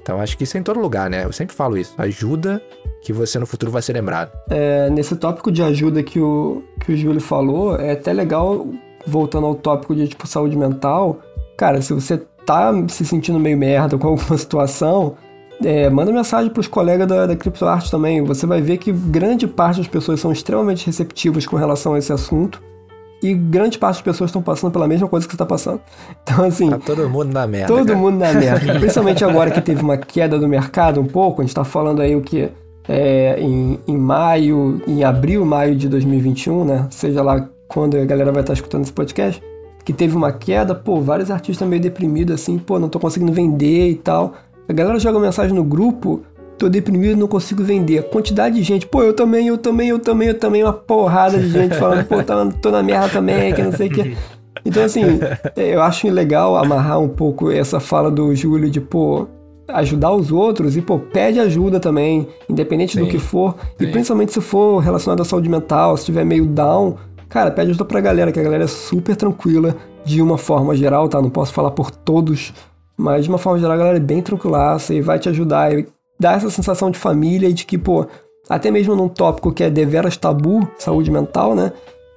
Então acho que isso é em todo lugar, né? Eu sempre falo isso. Ajuda que você no futuro vai ser lembrado. É, nesse tópico de ajuda que o, que o Júlio falou, é até legal, voltando ao tópico de tipo saúde mental. Cara, se você tá se sentindo meio merda com alguma situação, é, manda mensagem para os colegas da, da CryptoArt também. Você vai ver que grande parte das pessoas são extremamente receptivas com relação a esse assunto e grande parte das pessoas estão passando pela mesma coisa que você está passando. Então, assim. Tá todo mundo na merda. Todo cara. mundo na merda. Principalmente agora que teve uma queda do mercado um pouco, a gente está falando aí o que? É, em, em maio, em abril, maio de 2021, né? Seja lá quando a galera vai estar escutando esse podcast, que teve uma queda, pô, vários artistas meio deprimidos assim, pô, não tô conseguindo vender e tal. A galera joga mensagem no grupo, tô deprimido, não consigo vender. A quantidade de gente, pô, eu também, eu também, eu também, eu também, uma porrada de gente falando, pô, tô na merda também, que não sei o que. Então, assim, eu acho legal amarrar um pouco essa fala do Júlio de, pô, ajudar os outros e, pô, pede ajuda também, independente sim, do que for. Sim. E principalmente se for relacionado à saúde mental, se estiver meio down, cara, pede ajuda pra galera, que a galera é super tranquila de uma forma geral, tá? Não posso falar por todos, mas de uma forma geral a galera é bem tranquilaça e vai te ajudar e dá essa sensação de família e de que, pô, até mesmo num tópico que é deveras tabu, saúde mental, né?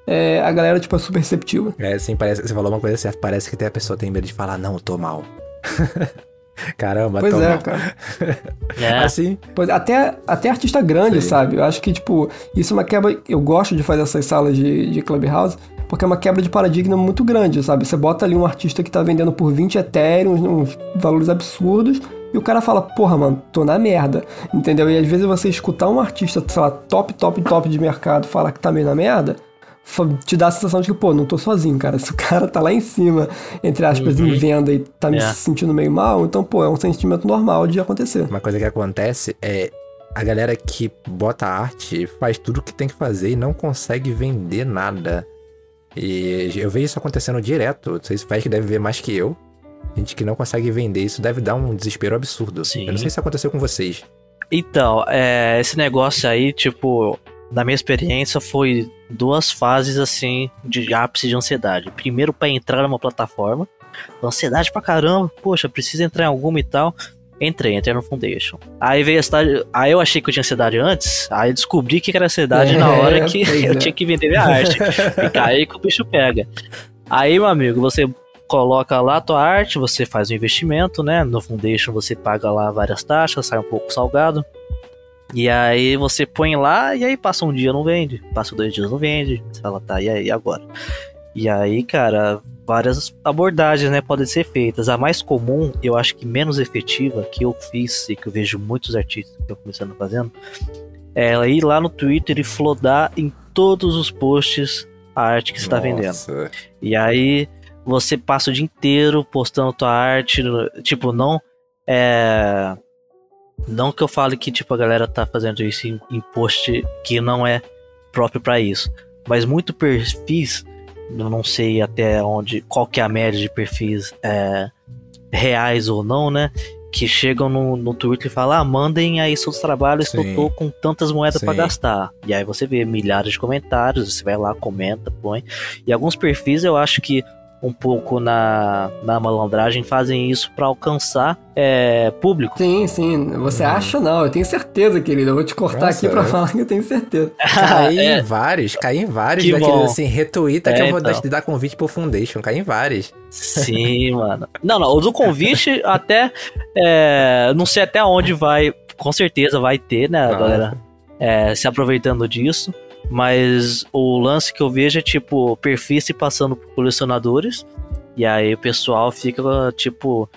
É, a galera, tipo, é super receptiva. É, assim, parece, você falou uma coisa certa, parece que até a pessoa tem medo de falar, não, eu tô mal. Caramba, Pois tô é, mal. cara. É. Assim, Pois, até, até artista grande, Sim. sabe? Eu acho que, tipo, isso é uma quebra. Eu gosto de fazer essas salas de, de Clubhouse, porque é uma quebra de paradigma muito grande, sabe? Você bota ali um artista que tá vendendo por 20 Ethereum, uns valores absurdos, e o cara fala, porra, mano, tô na merda. Entendeu? E às vezes você escutar um artista, sei lá, top, top, top de mercado falar que tá meio na merda, te dá a sensação de que, pô, não tô sozinho, cara. Se o cara tá lá em cima, entre aspas, em venda e tá me É. sentindo meio mal, então, pô, é um sentimento normal de acontecer. uma coisa que acontece é a galera que bota arte faz tudo o que tem que fazer e não consegue vender nada. E eu vejo isso acontecendo direto. Vocês faz que deve ver mais que eu. Gente que não consegue vender, isso deve dar um desespero absurdo. Sim. Eu não sei se aconteceu com vocês. Então, é, esse negócio aí, tipo, na minha experiência, foi duas fases assim de ápice de ansiedade. Primeiro, pra entrar numa plataforma, ansiedade pra caramba, poxa, precisa entrar em alguma e tal. Entrei, entrei no Foundation. Aí veio a ansiedade. Aí eu achei que eu tinha ansiedade antes, aí descobri que era ansiedade na hora que pois eu é. tinha que vender minha arte. E aí que o bicho pega. Aí, meu amigo, você coloca lá a tua arte, você faz um investimento, né? No Foundation você paga lá várias taxas, sai um pouco salgado. E aí você põe lá e aí passa um dia não vende, passa dois dias não vende. Você fala, tá, e aí agora? E aí, cara, várias abordagens, né, podem ser feitas. A mais comum, eu acho que menos efetiva, que eu fiz e que eu vejo muitos artistas que estão começando fazendo, é ir lá no Twitter e flodar em todos os posts a arte que você está vendendo. E aí você passa o dia inteiro postando tua arte, tipo, não é não que eu fale que tipo a galera tá fazendo isso em, em post que não é próprio para isso, mas muito perfis, eu não sei até onde, qual que é a média de perfis é, reais ou não, né? Que chegam no, no Twitter e falam, ah, mandem aí seus trabalhos Sim. que eu tô com tantas moedas para gastar. E aí você vê milhares de comentários, você vai lá, comenta, põe. E alguns perfis eu acho que um pouco na, na malandragem fazem isso para alcançar é, público. Sim, sim. Você uhum. acha não? Eu tenho certeza, querido. Eu vou te cortar Nossa, aqui para é. falar que eu tenho certeza. Caí é. em vários, caí em vários que daqueles assim, retuita é, que eu vou então. dar convite pro Foundation. Caí em vários. Sim, mano. Não, não. O do convite até. É, não sei até onde vai. Com certeza vai ter, né, ah. galera? É, se aproveitando disso. Mas o lance que eu vejo é tipo perfis se passando por colecionadores. E aí o pessoal fica tipo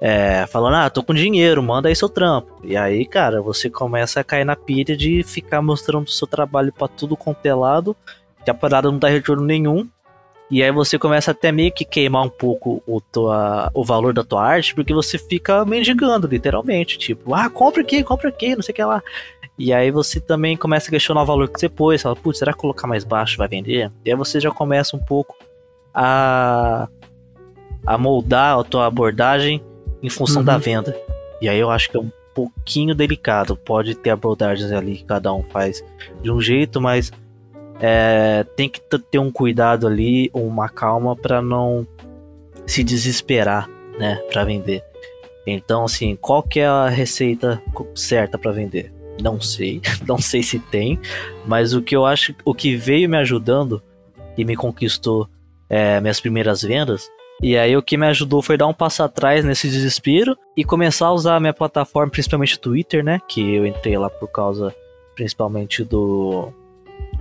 é, falando: Ah, tô com dinheiro, manda aí seu trampo. E aí, cara, você começa a cair na pilha de ficar mostrando o seu trabalho para tudo contelado, que a parada não dá retorno nenhum. E aí você começa até meio que queimar um pouco o, tua, o valor da tua arte, porque você fica mendigando, literalmente. Tipo, ah, compra aqui, compra aqui, não sei o que lá. E aí você também começa a questionar o valor que você pôs. Fala, putz, será que colocar mais baixo vai vender? E aí você já começa um pouco a, a moldar a tua abordagem em função uhum. da venda. E aí eu acho que é um pouquinho delicado. Pode ter abordagens ali que cada um faz de um jeito, mas é, tem que ter um cuidado ali, uma calma para não se desesperar, né, para vender. Então, assim, qual que é a receita certa para vender? Não sei, não sei se tem, mas o que eu acho, o que veio me ajudando e me conquistou é, minhas primeiras vendas, e aí o que me ajudou foi dar um passo atrás nesse desespero e começar a usar a minha plataforma, principalmente Twitter, né? Que eu entrei lá por causa principalmente do,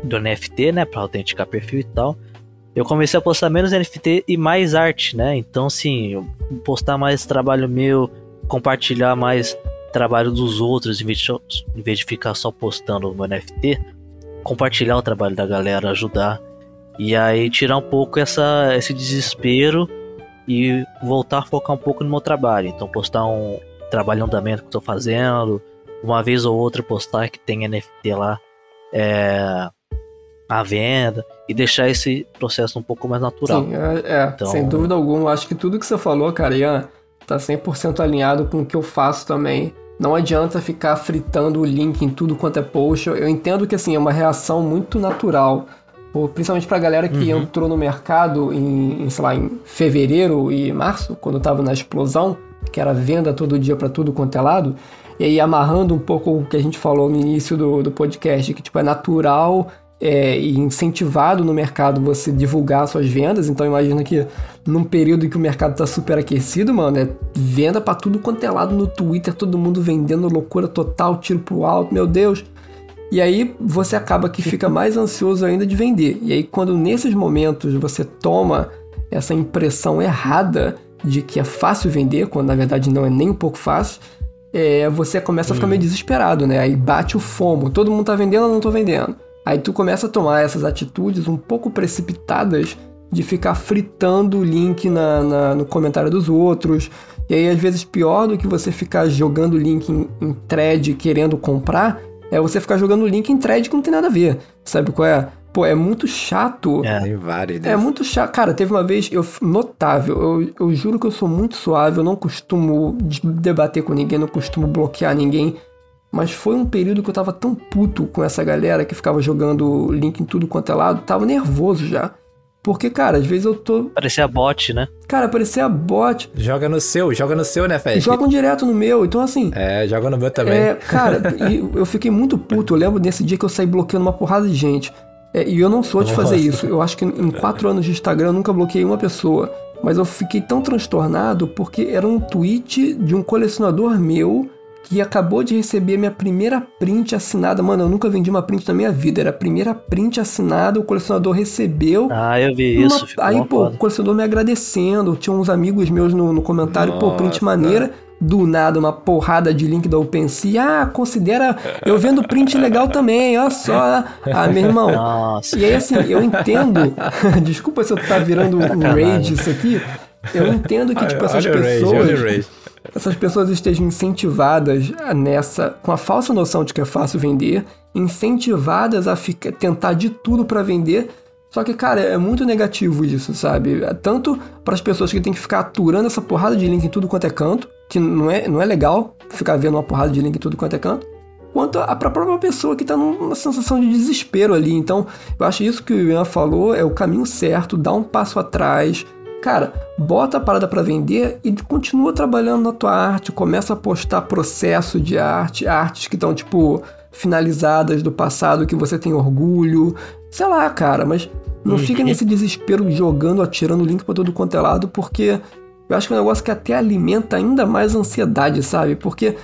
do NFT, né? Pra autenticar perfil e tal. Eu comecei a postar menos NFT e mais arte, né? Então, assim, postar mais trabalho meu, compartilhar mais trabalho dos outros, em vez de, em vez de ficar só postando no NFT, compartilhar o trabalho da galera, ajudar. E aí tirar um pouco essa, esse desespero e voltar a focar um pouco no meu trabalho. Então postar um trabalho em andamento que estou fazendo, uma vez ou outra postar que tem NFT lá é, à venda e deixar esse processo um pouco mais natural. Sim, é, é então... sem dúvida alguma. Acho que tudo que você falou, cara, Ian, tá 100% alinhado com o que eu faço também. Não adianta ficar fritando o link em tudo quanto é post. Eu entendo que assim é uma reação muito natural, principalmente para a galera que uhum. entrou no mercado em, em, sei lá, em fevereiro e março, quando estava na explosão, que era venda todo dia para tudo quanto é lado. E aí amarrando um pouco o que a gente falou no início do, do podcast, que tipo é natural é, incentivado no mercado você divulgar suas vendas. Então imagina que num período em que o mercado tá super aquecido, mano, é venda para tudo quanto é lado no Twitter, todo mundo vendendo loucura total, tiro pro alto, meu Deus. E aí você acaba que fica mais ansioso ainda de vender. E aí quando nesses momentos você toma essa impressão errada de que é fácil vender, quando na verdade não é nem um pouco fácil, é, você começa a ficar meio uhum. desesperado, né? Aí bate o fomo. Todo mundo tá vendendo, eu não tô vendendo. Aí tu começa a tomar essas atitudes um pouco precipitadas de ficar fritando o link na, na, no comentário dos outros. E aí, às vezes, pior do que você ficar jogando o link em, em thread querendo comprar, é você ficar jogando o link em thread que não tem nada a ver. Sabe qual é? Pô, é muito chato. É, tem vários. É muito chato. Cara, teve uma vez, eu notável, eu, eu juro que eu sou muito suave, eu não costumo debater com ninguém, não costumo bloquear ninguém. Mas foi um período que eu tava tão puto com essa galera que ficava jogando link em tudo quanto é lado, tava nervoso já. Porque, cara, às vezes eu tô. Parecia bot, né? Cara, parecia bot. Joga no seu, joga no seu, né, Fed? Jogam direto no meu, então assim. É, joga no meu também. É, cara, eu fiquei muito puto. Eu lembro desse dia que eu saí bloqueando uma porrada de gente. É, e eu não sou de fazer isso. Eu acho que em quatro anos de Instagram eu nunca bloqueei uma pessoa. Mas eu fiquei tão transtornado porque era um tweet de um colecionador meu que acabou de receber minha primeira print assinada. Mano, eu nunca vendi uma print na minha vida. Era a primeira print assinada, o colecionador recebeu. Ah, eu vi uma... isso. Aí, pô, foda. o colecionador me agradecendo. Tinha uns amigos meus no, no comentário, Nossa, pô, print maneira. Do nada, uma porrada de link da OpenSea. Ah, considera. Eu vendo print legal também, olha só. Ah, meu irmão. Nossa. E aí, assim, eu entendo. Desculpa se eu tá virando um rage isso aqui. Eu entendo que, tipo, essas pessoas. Rage essas pessoas estejam incentivadas nessa, com a falsa noção de que é fácil vender, incentivadas a ficar, tentar de tudo para vender. Só que, cara, é muito negativo isso, sabe? É tanto para as pessoas que têm que ficar aturando essa porrada de link em tudo quanto é canto, que não é, não é legal ficar vendo uma porrada de link em tudo quanto é canto, quanto a, a própria pessoa que está numa sensação de desespero ali. Então, eu acho isso que o Ian falou é o caminho certo, dá um passo atrás, Cara, bota a parada para vender e continua trabalhando na tua arte, começa a postar processo de arte, artes que estão tipo finalizadas do passado que você tem orgulho. Sei lá, cara, mas não uhum. fica nesse desespero jogando, atirando o link para todo quanto é lado, porque eu acho que é um negócio que até alimenta ainda mais ansiedade, sabe? Porque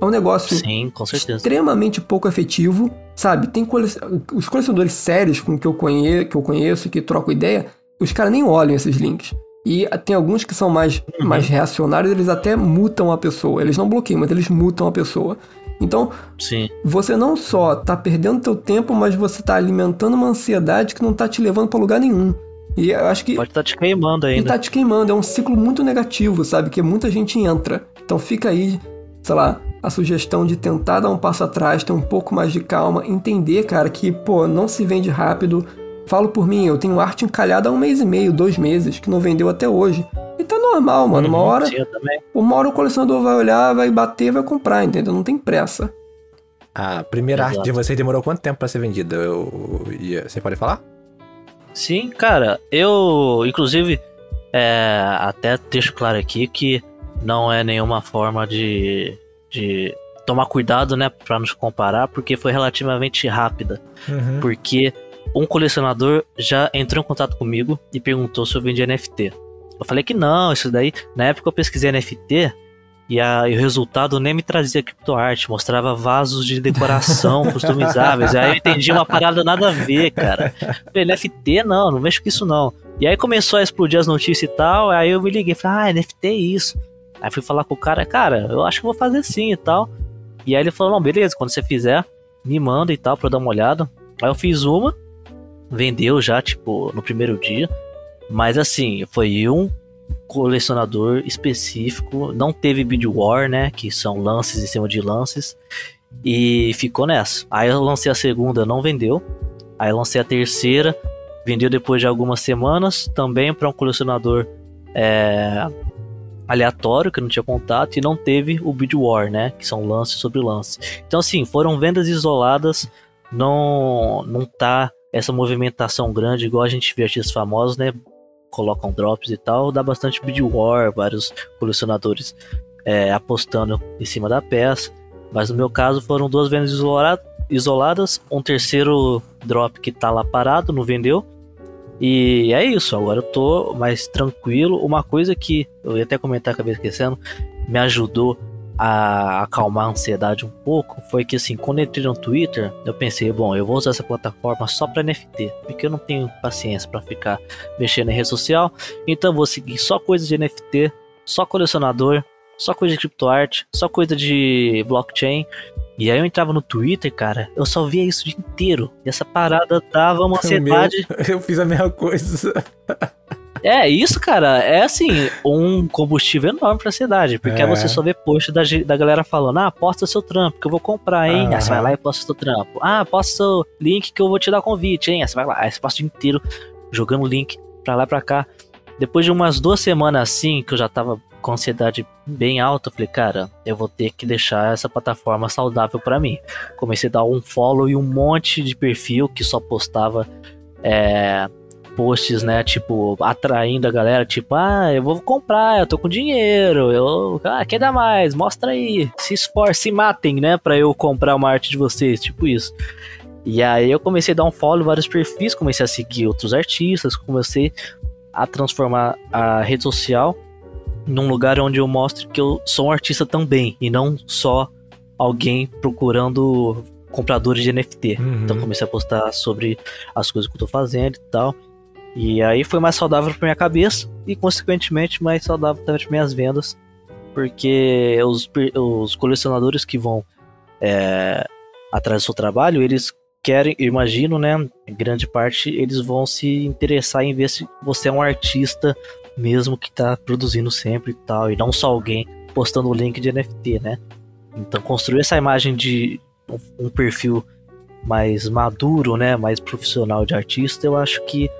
é um negócio Sim, extremamente pouco efetivo, sabe? Tem cole... os colecionadores sérios com que eu, conhe... que eu conheço, que troco ideia, os caras nem olham esses links. E tem alguns que são mais, uhum. mais reacionários, eles até mutam a pessoa. Eles não bloqueiam, mas eles mutam a pessoa. Então, Sim. você não só tá perdendo teu tempo, mas você tá alimentando uma ansiedade que não tá te levando para lugar nenhum. E eu acho que. Pode estar tá te queimando ainda. E tá te queimando. É um ciclo muito negativo, sabe? Que muita gente entra. Então fica aí, sei lá, a sugestão de tentar dar um passo atrás, ter um pouco mais de calma, entender, cara, que, pô, não se vende rápido Falo por mim, eu tenho arte encalhada há um mês e meio, dois meses, que não vendeu até hoje. E tá normal, mano. Uma uhum, hora. Uma hora o colecionador vai olhar, vai bater, vai comprar, entendeu? Não tem pressa. A primeira Exato. arte de vocês demorou quanto tempo para ser vendida? Eu, eu, você pode falar? Sim, cara. Eu, inclusive, é, até deixo claro aqui que não é nenhuma forma de, de tomar cuidado, né, para nos comparar, porque foi relativamente rápida. Uhum. Porque um colecionador já entrou em contato comigo e perguntou se eu vendia NFT. Eu falei que não, isso daí. Na época eu pesquisei NFT e, a, e o resultado nem me trazia criptoarte, mostrava vasos de decoração customizáveis. Aí eu entendi uma parada nada a ver, cara. falei, NFT não, não mexo com isso não. E aí começou a explodir as notícias e tal, aí eu me liguei, falei, ah, NFT é isso. Aí fui falar com o cara, cara, eu acho que vou fazer sim e tal. E aí ele falou, não, beleza, quando você fizer, me manda e tal pra eu dar uma olhada. Aí eu fiz uma, vendeu já, tipo, no primeiro dia. Mas assim, foi um colecionador específico, não teve bid war, né, que são lances em cima de lances, e ficou nessa. Aí eu lancei a segunda, não vendeu. Aí eu lancei a terceira, vendeu depois de algumas semanas, também para um colecionador é, aleatório, que não tinha contato, e não teve o bid war, né, que são lances sobre lances. Então assim, foram vendas isoladas, não, não tá essa movimentação grande, igual a gente vê artistas famosos, né? Colocam drops e tal, dá bastante bid war, vários colecionadores é, apostando em cima da peça. Mas no meu caso foram duas vendas isoladas, um terceiro drop que tá lá parado, não vendeu. E é isso, agora eu tô mais tranquilo. Uma coisa que eu ia até comentar, acabei esquecendo, me ajudou a acalmar a ansiedade um pouco foi que assim, quando eu entrei no Twitter, eu pensei, bom, eu vou usar essa plataforma só para NFT, porque eu não tenho paciência para ficar mexendo em rede social, então vou seguir só coisas de NFT, só colecionador, só coisa de criptoarte, só coisa de blockchain. E aí eu entrava no Twitter, cara, eu só via isso o dia inteiro. E essa parada dava uma ansiedade. Meu, eu fiz a mesma coisa. É, isso, cara, é assim, um combustível enorme pra cidade. Porque é. você só vê post da, da galera falando, ah, posta seu trampo, que eu vou comprar, hein? Aí você vai lá e posta seu trampo. Ah, posta seu link que eu vou te dar convite, hein? Aí você vai lá, aí você passa o dia inteiro jogando link pra lá e pra cá. Depois de umas duas semanas assim, que eu já tava com ansiedade bem alta, eu falei, cara, eu vou ter que deixar essa plataforma saudável para mim. Comecei a dar um follow e um monte de perfil que só postava é, posts, né, tipo, atraindo a galera, tipo, ah, eu vou comprar, eu tô com dinheiro, eu, ah, quer dar mais, mostra aí, se esforce, se matem, né, pra eu comprar uma arte de vocês, tipo isso. E aí eu comecei a dar um follow em vários perfis, comecei a seguir outros artistas, comecei a transformar a rede social num lugar onde eu mostre que eu sou um artista também e não só alguém procurando compradores de NFT. Uhum. Então comecei a postar sobre as coisas que eu tô fazendo e tal. E aí foi mais saudável para minha cabeça e consequentemente mais saudável também para minhas vendas, porque os, os colecionadores que vão é, atrás do seu trabalho, eles querem, imagino, né, grande parte, eles vão se interessar em ver se você é um artista mesmo que tá produzindo sempre e tal, e não só alguém postando o link de NFT, né? Então construir essa imagem de um perfil mais maduro, né, mais profissional de artista, eu acho que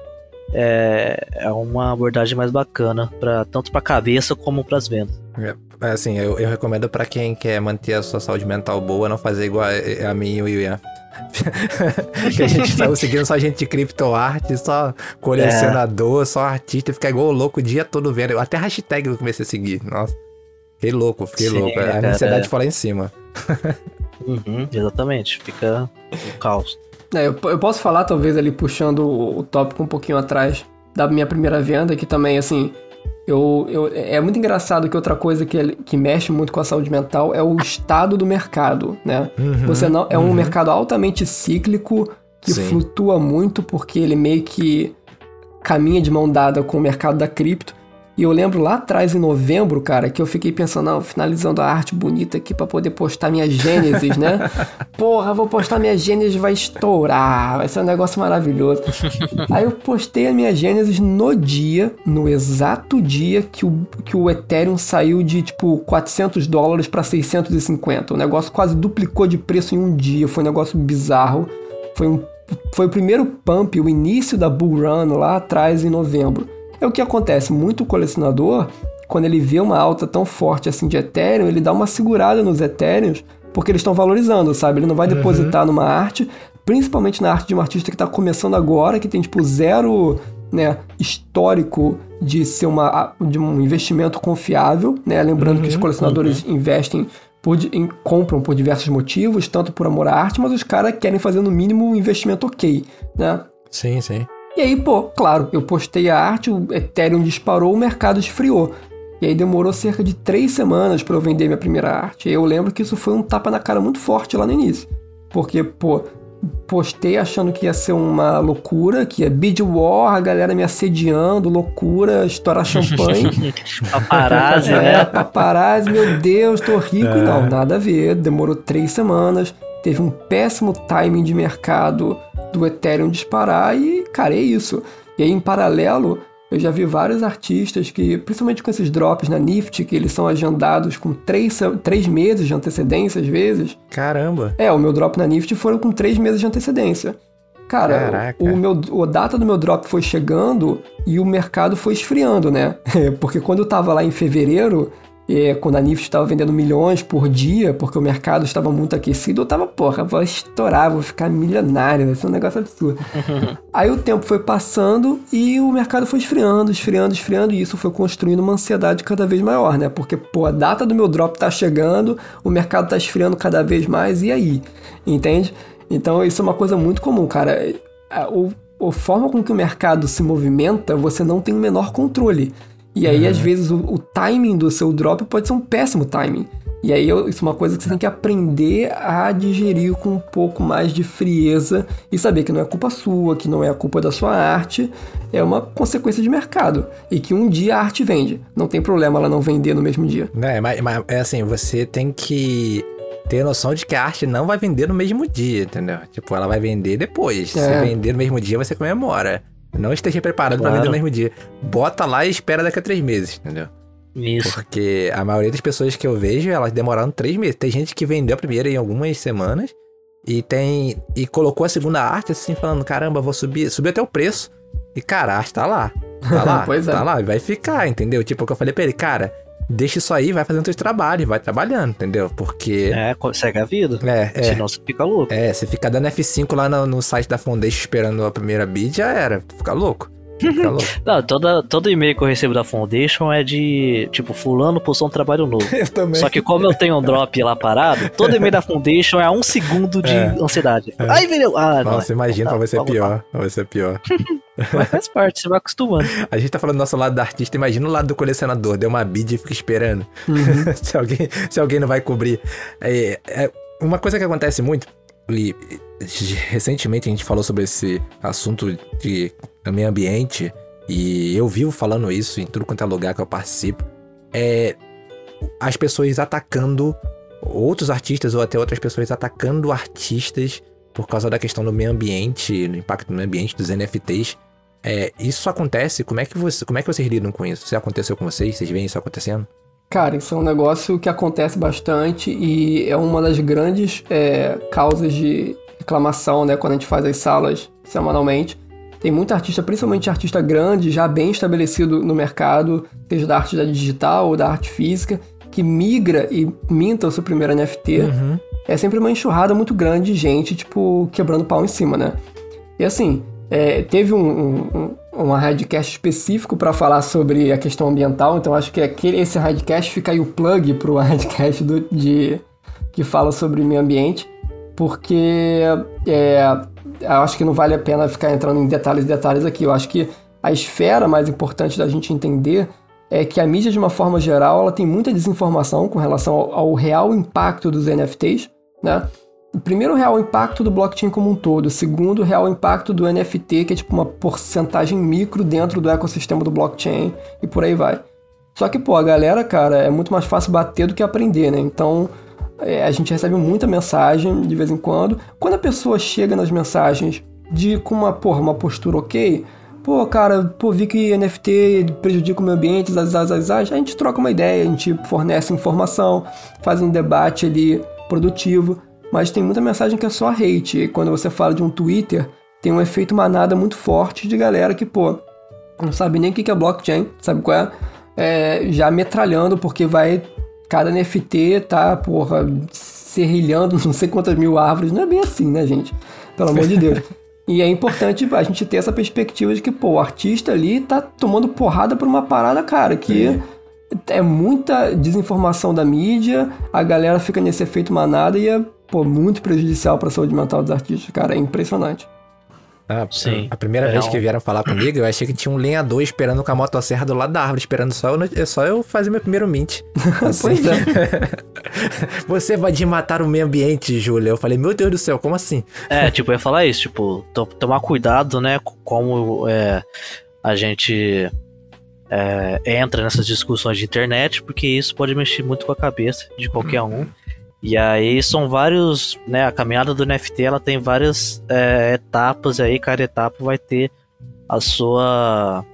é, é uma abordagem mais bacana para tanto para cabeça como para as vendas. É, assim, eu, eu recomendo para quem quer manter a sua saúde mental boa, não fazer igual a, a mim e o Ian. que a gente saiu seguindo só gente de criptoarte, só colecionador, é. só artista, ficar igual louco o dia todo vendo. Até hashtag eu comecei a seguir. Nossa. Fiquei louco, fiquei Sim, louco. A ansiedade foi lá em cima. uhum, exatamente, fica um caos. É, eu, eu, posso falar, talvez, ali puxando o, o tópico um pouquinho atrás da minha primeira venda, que também, assim, eu, eu, é muito engraçado que outra coisa que, que mexe muito com a saúde mental é o estado do mercado, né? Uhum, Você não é um uhum. mercado altamente cíclico que Sim. flutua muito porque ele meio que caminha de mão dada com o mercado da cripto. E eu lembro lá atrás, em novembro, cara, que eu fiquei pensando, não, finalizando a arte bonita aqui para poder postar minha Gênesis, né? Porra, vou postar minha Gênesis, vai estourar, vai ser um negócio maravilhoso. Aí eu postei a minha Gênesis no dia, no exato dia que o, que o Ethereum saiu de tipo 400 dólares para 650. O negócio quase duplicou de preço em um dia, foi um negócio bizarro. Foi, um, foi o primeiro pump, o início da bull run lá atrás em novembro. É o que acontece, muito colecionador, quando ele vê uma alta tão forte assim de Ethereum, ele dá uma segurada nos Ethereums, porque eles estão valorizando, sabe? Ele não vai uhum. depositar uhum. numa arte, principalmente na arte de um artista que está começando agora, que tem tipo zero né, histórico de ser uma, de um investimento confiável, né? Lembrando uhum, que os uhum, colecionadores uhum. investem por, em, compram por diversos motivos, tanto por amor à arte, mas os caras querem fazer no mínimo um investimento ok, né? Sim, sim. E aí, pô, claro, eu postei a arte, o Ethereum disparou, o mercado esfriou. E aí demorou cerca de três semanas para eu vender minha primeira arte. E eu lembro que isso foi um tapa na cara muito forte lá no início. Porque, pô, postei achando que ia ser uma loucura, que ia bid war, a galera me assediando, loucura, estourar champanhe. paparazzi, né? É, paparazzi, meu Deus, tô rico. É. Não, nada a ver. Demorou três semanas, teve um péssimo timing de mercado do Ethereum disparar e, cara, é isso. E aí, em paralelo, eu já vi vários artistas que, principalmente com esses drops na Nifty, que eles são agendados com três, três meses de antecedência, às vezes. Caramba! É, o meu drop na Nifty foram com três meses de antecedência. Cara, o, meu, a data do meu drop foi chegando e o mercado foi esfriando, né? Porque quando eu tava lá em fevereiro, e quando a Nifty estava vendendo milhões por dia, porque o mercado estava muito aquecido, eu tava, porra, vou estourar, vou ficar milionário, vai ser um negócio absurdo. Aí o tempo foi passando e o mercado foi esfriando, esfriando, esfriando, e isso foi construindo uma ansiedade cada vez maior, né? Porque, pô, a data do meu drop tá chegando, o mercado tá esfriando cada vez mais, e aí? Entende? Então isso é uma coisa muito comum, cara. O, a forma com que o mercado se movimenta, você não tem o menor controle. E aí, uhum. às vezes, o, o, timing do seu drop pode ser um péssimo timing. E aí, isso é uma coisa que você tem que aprender a digerir com um pouco mais de frieza e saber que não é culpa sua, que não é a culpa da sua arte, é uma consequência de mercado. E que um dia a arte vende. Não tem problema ela não vender no mesmo dia. É, mas, mas é assim, você tem que ter noção de que a arte não vai vender no mesmo dia, entendeu? Tipo, ela vai vender depois. É. Se vender no mesmo dia, você comemora. Não esteja preparado claro. para vender no mesmo dia. Bota lá e espera daqui a três meses, entendeu? Isso. Porque a maioria das pessoas que eu vejo, elas demoraram três meses. Tem gente que vendeu a primeira em algumas semanas e tem. E colocou a segunda arte assim, falando: caramba, vou subir. Subiu até o preço. E cara, a arte tá lá. Tá lá. pois tá é. lá. E vai ficar, entendeu? Tipo, o que eu falei pra ele, cara deixa isso aí, vai fazendo seus trabalhos, vai trabalhando, entendeu? Porque. É, segue a vida. É, é. Senão você fica louco. É, você fica dando F5 lá no, no site da Foundation esperando a primeira bid, já era. Fica louco. Não, toda, todo e-mail que eu recebo da Foundation é de, tipo, fulano postou um trabalho novo. Eu também. Só que como eu tenho um drop lá parado, todo e-mail da Foundation é um segundo de É. ansiedade. Ai, velho. Ah, não. Nossa, imagina, Tá, vai ser pior. Vai ser pior. Mas faz parte, você vai acostumando. A gente tá falando do nosso lado do artista, imagina o lado do colecionador. Deu uma bid e fica esperando. se, alguém, se alguém não vai cobrir. É, é uma coisa que acontece muito, e, recentemente a gente falou sobre esse assunto de meio ambiente, e eu vivo falando isso em tudo quanto é lugar que eu participo, é as pessoas atacando outros artistas ou até outras pessoas atacando artistas por causa da questão do meio ambiente, do impacto do meio ambiente, dos NFTs. É, isso acontece? Como é, que você, como é que vocês lidam com isso? Se aconteceu com vocês? Vocês veem isso acontecendo? Cara, isso é um negócio que acontece bastante e é uma das grandes é, causas de reclamação, né? Quando a gente faz as salas semanalmente. Tem muito artista, principalmente artista grande, já bem estabelecido no mercado, seja da arte da digital ou da arte física, que migra e minta o seu primeiro NFT. Uhum. É sempre uma enxurrada muito grande de gente, tipo, quebrando pau em cima, né? E assim, é, teve um, um, um uma radcast específico para falar sobre a questão ambiental, então acho que aquele, esse radcast fica aí o plug pro radcast do, de, que fala sobre meio ambiente, porque é, eu acho que não vale a pena ficar entrando em detalhes e detalhes aqui. Eu acho que a esfera mais importante da gente entender é que a mídia, de uma forma geral, ela tem muita desinformação com relação ao, ao real impacto dos NFTs, né? O primeiro, o real impacto do blockchain como um todo. O segundo, o real impacto do NFT, que é tipo uma porcentagem micro dentro do ecossistema do blockchain e por aí vai. Só que, pô, a galera, cara, é muito mais fácil bater do que aprender, né? Então, é, a gente recebe muita mensagem de vez em quando. Quando a pessoa chega nas mensagens de com uma, porra, uma postura ok, pô, cara, pô, vi que NFT prejudica o meio ambiente, zaz, zaz, zaz, a gente troca uma ideia, a gente fornece informação, faz um debate ali produtivo, mas tem muita mensagem que é só hate. E quando você fala de um Twitter, tem um efeito manada muito forte de galera que, pô, não sabe nem o que é blockchain, sabe qual é? é já metralhando, porque vai. Cada NFT tá, porra, serrilhando não sei quantas mil árvores. Não é bem assim, né, gente? Pelo amor de Deus. E é importante a gente ter essa perspectiva de que, pô, o artista ali tá tomando porrada por uma parada, cara, que é muita desinformação da mídia, a galera fica nesse efeito manada e é, pô, muito prejudicial pra saúde mental dos artistas, cara. É impressionante. Ah, Sim. A primeira É vez um- que vieram falar comigo, eu achei que tinha um lenhador esperando com a motosserra do lado da árvore, esperando só eu, só eu fazer meu primeiro mint. Assim. Pois é. Você vai de matar o meio ambiente, Júlia. Eu falei, meu Deus do céu, como assim? É, tipo, eu ia falar isso, tipo, to- tomar cuidado, né, com como é, a gente é, entra nessas discussões de internet, porque isso pode mexer muito com a cabeça de qualquer um. E aí são vários, né, a caminhada do NFT, ela tem várias é, etapas, aí cada etapa vai ter a sua...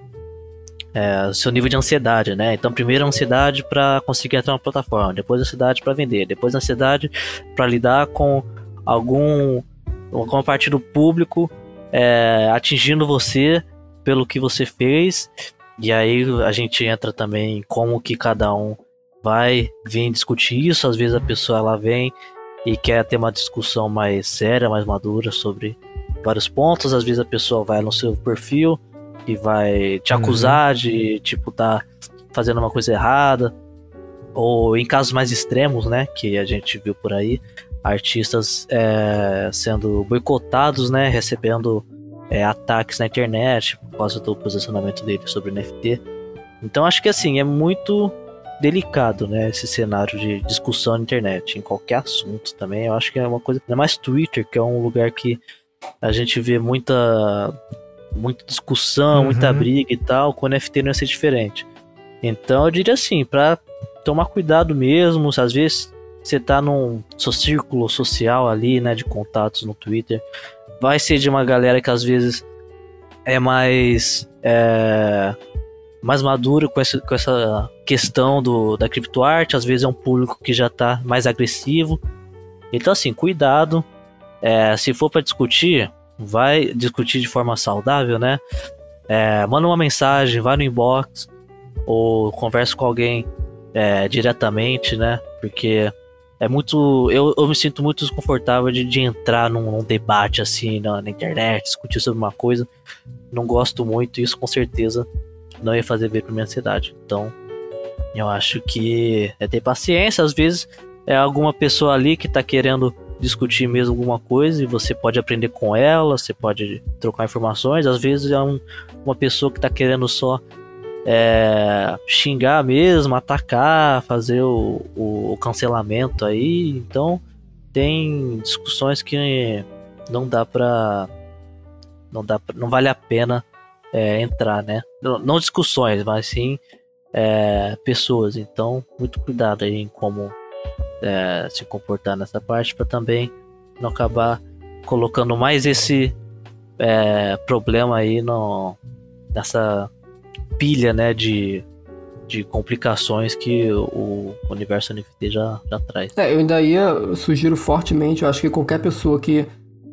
É, seu nível de ansiedade, né? Então, primeiro a ansiedade para conseguir entrar na plataforma, depois a ansiedade para vender, depois a ansiedade para lidar com algum alguma parte do público é, atingindo você pelo que você fez e aí a gente entra também em como que cada um vai vir discutir isso às vezes a pessoa ela vem e quer ter uma discussão mais séria mais madura sobre vários pontos às vezes a pessoa vai no seu perfil e vai te Uhum. acusar de tipo tá fazendo uma coisa errada ou em casos mais extremos né que a gente viu por aí artistas é, sendo boicotados, né, recebendo é, ataques na internet por causa do posicionamento dele sobre NFT. Então acho que assim é muito delicado, né, esse cenário de discussão na internet em qualquer assunto também. Eu acho que é uma coisa, ainda mais Twitter, que é um lugar que a gente vê muita muita discussão, Uhum. muita briga e tal. Com NFT não ia ser diferente. Então eu diria assim, para tomar cuidado mesmo, se às vezes você tá num seu círculo social ali, né, de contatos no Twitter, vai ser de uma galera que às vezes é mais é, mais madura com essa, com essa questão do, da criptoarte, às vezes é um público que já tá mais agressivo. Então assim, cuidado. É, se for para discutir, vai discutir de forma saudável, né? É, manda uma mensagem, vai no inbox ou conversa com alguém é, diretamente, né? Porque é muito. Eu, eu me sinto muito desconfortável de, de entrar num, num debate assim na, na, internet, discutir sobre uma coisa. Não gosto muito, isso com certeza não ia fazer ver pra minha ansiedade. Então, eu acho que é ter paciência. Às vezes é alguma pessoa ali que tá querendo discutir mesmo alguma coisa e você pode aprender com ela, você pode trocar informações. Às vezes é um, uma pessoa que tá querendo só é, xingar mesmo, atacar, fazer o, o, o, cancelamento aí. Então tem discussões que não dá pra. Não dá não vale a pena é, entrar, né? Não, discussões, mas sim é, pessoas. Então, muito cuidado aí em como é, se comportar nessa parte para também não acabar colocando mais esse é, problema aí no, nessa pilha, né, de, de complicações que o universo NFT já, já traz. É, eu ainda ia, eu sugiro fortemente, eu acho que qualquer pessoa que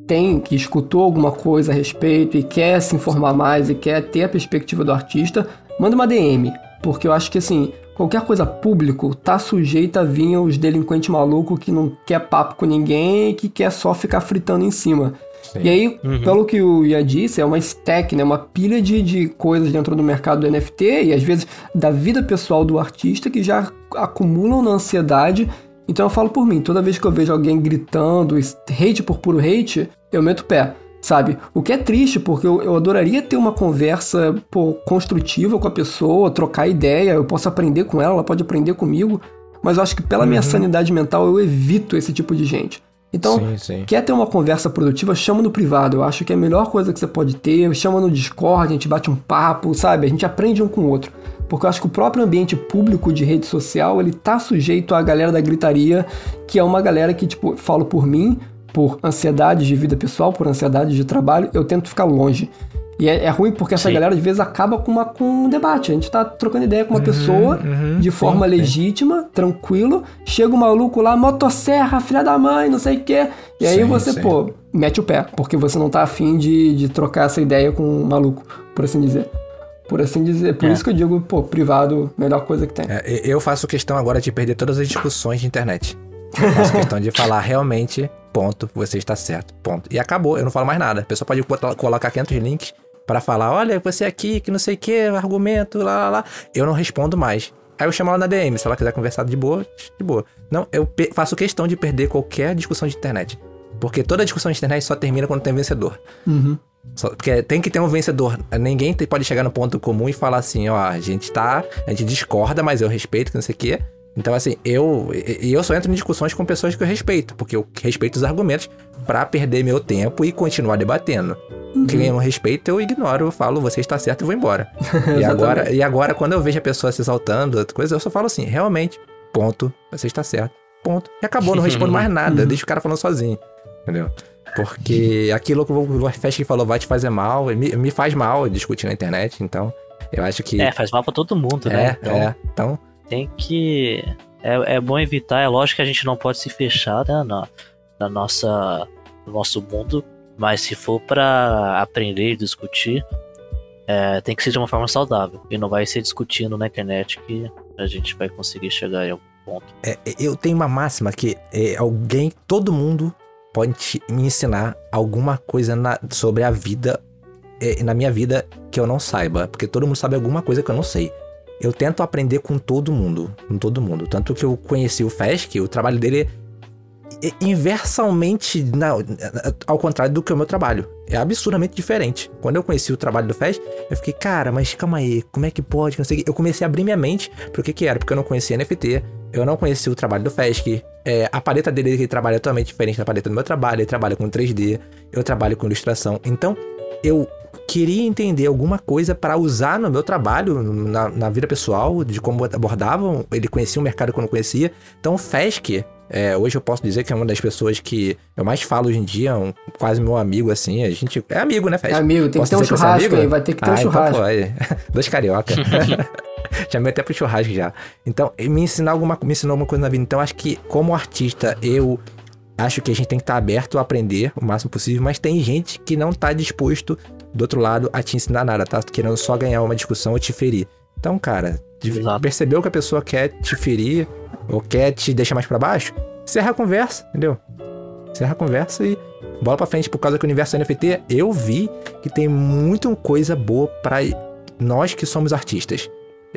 tem, que escutou alguma coisa a respeito e quer se informar mais e quer ter a perspectiva do artista, manda uma DM, porque eu acho que assim, qualquer coisa público tá sujeita a vir os delinquentes malucos que não quer papo com ninguém e que quer só ficar fritando em cima. Sim. E aí, uhum. pelo que o Ian disse, é uma stack, né? Uma pilha de, de coisas dentro do mercado do NFT e às vezes da vida pessoal do artista que já acumulam na ansiedade. Então eu falo por mim, toda vez que eu vejo alguém gritando, hate por puro hate, eu meto o pé sabe? O que é triste, porque eu, eu adoraria ter uma conversa pô, construtiva com a pessoa, trocar ideia, eu posso aprender com ela, ela pode aprender comigo, mas eu acho que pela uhum. minha sanidade mental eu evito esse tipo de gente. Então, sim, sim. quer ter uma conversa produtiva, chama no privado. Eu acho que é a melhor coisa que você pode ter. Chama no Discord, a gente bate um papo, sabe? A gente aprende um com o outro. Porque eu acho que o próprio ambiente público de rede social, ele tá sujeito à galera da gritaria, que é uma galera que, tipo, falo por mim, por ansiedade de vida pessoal, por ansiedade de trabalho, eu tento ficar longe. E é, é, ruim porque essa sim. galera às vezes acaba com, uma, com um debate. A gente tá trocando ideia com uma uhum, pessoa uhum, de forma sim, legítima, sim. tranquilo. Chega o um maluco lá, motosserra, filha da mãe, não sei o quê. E aí você, pô, mete o pé, porque você não tá afim de, de trocar essa ideia com um maluco, por assim dizer. Por assim dizer. Por é. isso que eu digo, pô, privado, melhor coisa que tem. É, eu faço questão agora de perder todas as discussões de internet. Eu faço questão de falar realmente, ponto, você está certo, ponto. E acabou, eu não falo mais nada. A pessoa pode colocar 500 links para falar, olha, você aqui, que não sei o que, argumento, lá, lá, lá. Eu não respondo mais. Aí eu chamo ela na DM, se ela quiser conversar de boa, de boa. Não, eu faço questão de perder qualquer discussão de internet. Porque toda discussão de internet só termina quando tem vencedor. Uhum. Só, porque tem que ter um vencedor. Ninguém pode chegar no ponto comum e falar assim, ó, a gente tá. A gente discorda, mas eu respeito, que não sei o quê. Então, assim, eu, eu só entro em discussões com pessoas que eu respeito, porque eu respeito os argumentos para perder meu tempo e continuar debatendo. Uhum. Quem eu não respeito, eu ignoro, eu falo, você está certo e vou embora. e, agora, e agora, quando eu vejo a pessoa se exaltando, outra coisa, eu só falo assim, realmente, ponto, você está certo, ponto. E acabou, não respondo mais nada, deixa o cara falando sozinho, entendeu? Porque aquilo que o Warfest falou vai te fazer mal, me, me faz mal discutir na internet, então eu acho que... É, faz mal pra todo mundo, né? É, então... é, então tem que. É, é bom evitar, é lógico que a gente não pode se fechar né, na, na nossa, no nosso mundo, mas se for para aprender e discutir, é, tem que ser de uma forma saudável. E não vai ser discutindo na internet que a gente vai conseguir chegar em algum ponto. É, eu tenho uma máxima que é, alguém, todo mundo pode me ensinar alguma coisa na, sobre a vida, é, na minha vida, que eu não saiba. Porque todo mundo sabe alguma coisa que eu não sei eu tento aprender com todo mundo, com todo mundo. Tanto que eu conheci o Fesk, o trabalho dele é inversamente na, ao contrário do que o meu trabalho. É absurdamente diferente. Quando eu conheci o trabalho do Fesk, eu fiquei, cara, mas calma aí, como é que pode? Eu comecei a abrir minha mente pro que que era, porque eu não conhecia NFT, eu não conhecia o trabalho do Fesk. É, a paleta dele que ele trabalha é totalmente diferente da paleta do meu trabalho, ele trabalha com 3D, eu trabalho com ilustração. Então, eu queria entender alguma coisa para usar no meu trabalho, na, na, vida pessoal, de como abordavam. Ele conhecia o mercado que eu não conhecia. Então, o Fesk, é, hoje eu posso dizer que é uma das pessoas que eu mais falo hoje em dia, um, quase meu amigo, assim. A gente é amigo, né, Fesk? É amigo, tem posso que ter um é churrasco aí, vai ter que ter ah, um então churrasco. Então, pô, Dois carioca. Chamei até pro churrasco já. Então, me ensinar alguma, me ensinou alguma coisa na vida. Então, acho que como artista, eu acho que a gente tem que estar aberto a aprender o máximo possível, mas tem gente que não está disposto do outro lado a te ensinar nada, tá querendo só ganhar uma discussão ou te ferir. Então, cara, Exato. percebeu que a pessoa quer te ferir ou quer te deixar mais para baixo? encerra a conversa, entendeu? Encerra a conversa e bola pra frente. Por causa que o universo NFT, eu vi que tem muita coisa boa para nós que somos artistas.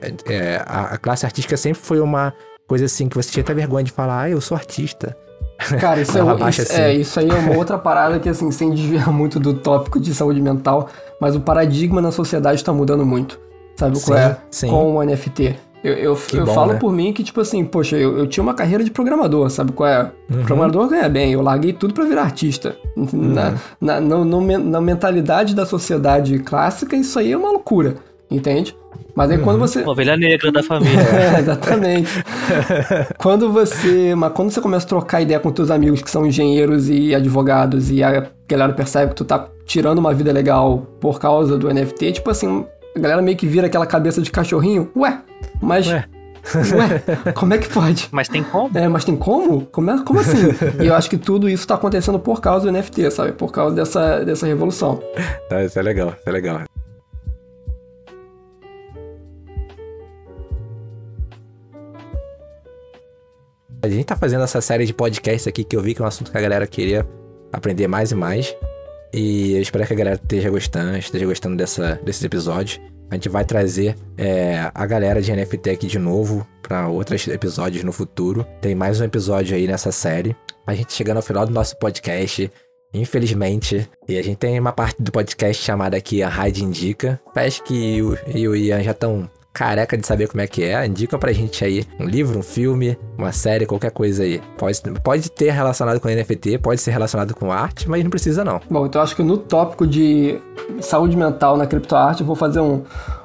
É, é, a, a, classe artística sempre foi uma coisa assim que você tinha até vergonha de falar, ah, eu sou artista. Cara, isso, é, isso, assim. é, isso aí é uma outra parada que, assim, sem desviar muito do tópico de saúde mental, mas o paradigma na sociedade está mudando muito. Sabe sim, qual é? Sim. Com o NFT. Eu, eu, eu bom, falo né? por mim que, tipo assim, poxa, eu, eu tinha uma carreira de programador, sabe qual é? Uhum. Programador ganha bem, eu larguei tudo para virar artista. Uhum. Na, na, no, no, na mentalidade da sociedade clássica, isso aí é uma loucura, entende? Mas aí uhum. quando você. Ovelha negra da família. é, exatamente. quando você. Mas quando você começa a trocar ideia com teus amigos que são engenheiros e advogados e a galera percebe que tu tá tirando uma vida legal por causa do NFT, tipo assim, a galera meio que vira aquela cabeça de cachorrinho. Ué, mas. Ué. Ué, como é que pode? Mas tem como? É, mas tem como? Como, é, como assim? e eu acho que tudo isso tá acontecendo por causa do NFT, sabe? Por causa dessa, dessa revolução. Tá, isso é legal, isso é legal. A gente tá fazendo essa série de podcasts aqui que eu vi que é um assunto que a galera queria aprender mais e mais. E eu espero que a galera esteja gostando, esteja gostando dessa, desses episódios. A gente vai trazer é, a galera de NFT aqui de novo para outros episódios no futuro. Tem mais um episódio aí nessa série. A gente chegando ao final do nosso podcast, infelizmente. E a gente tem uma parte do podcast chamada aqui a Raid Indica. Acho que eu e o Ian já estão careca de saber como é que é, indica pra gente aí um livro, um filme, uma série, qualquer coisa aí. Pode, pode ter relacionado com NFT, pode ser relacionado com arte, mas não precisa não. Bom, então acho que no tópico de saúde mental na criptoarte, eu vou fazer um,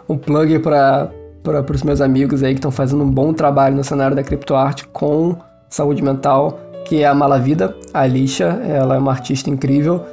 um plug para para os meus amigos aí que estão fazendo um bom trabalho no cenário da criptoarte com saúde mental, que é a Malavida, a Alicia, ela é uma artista incrível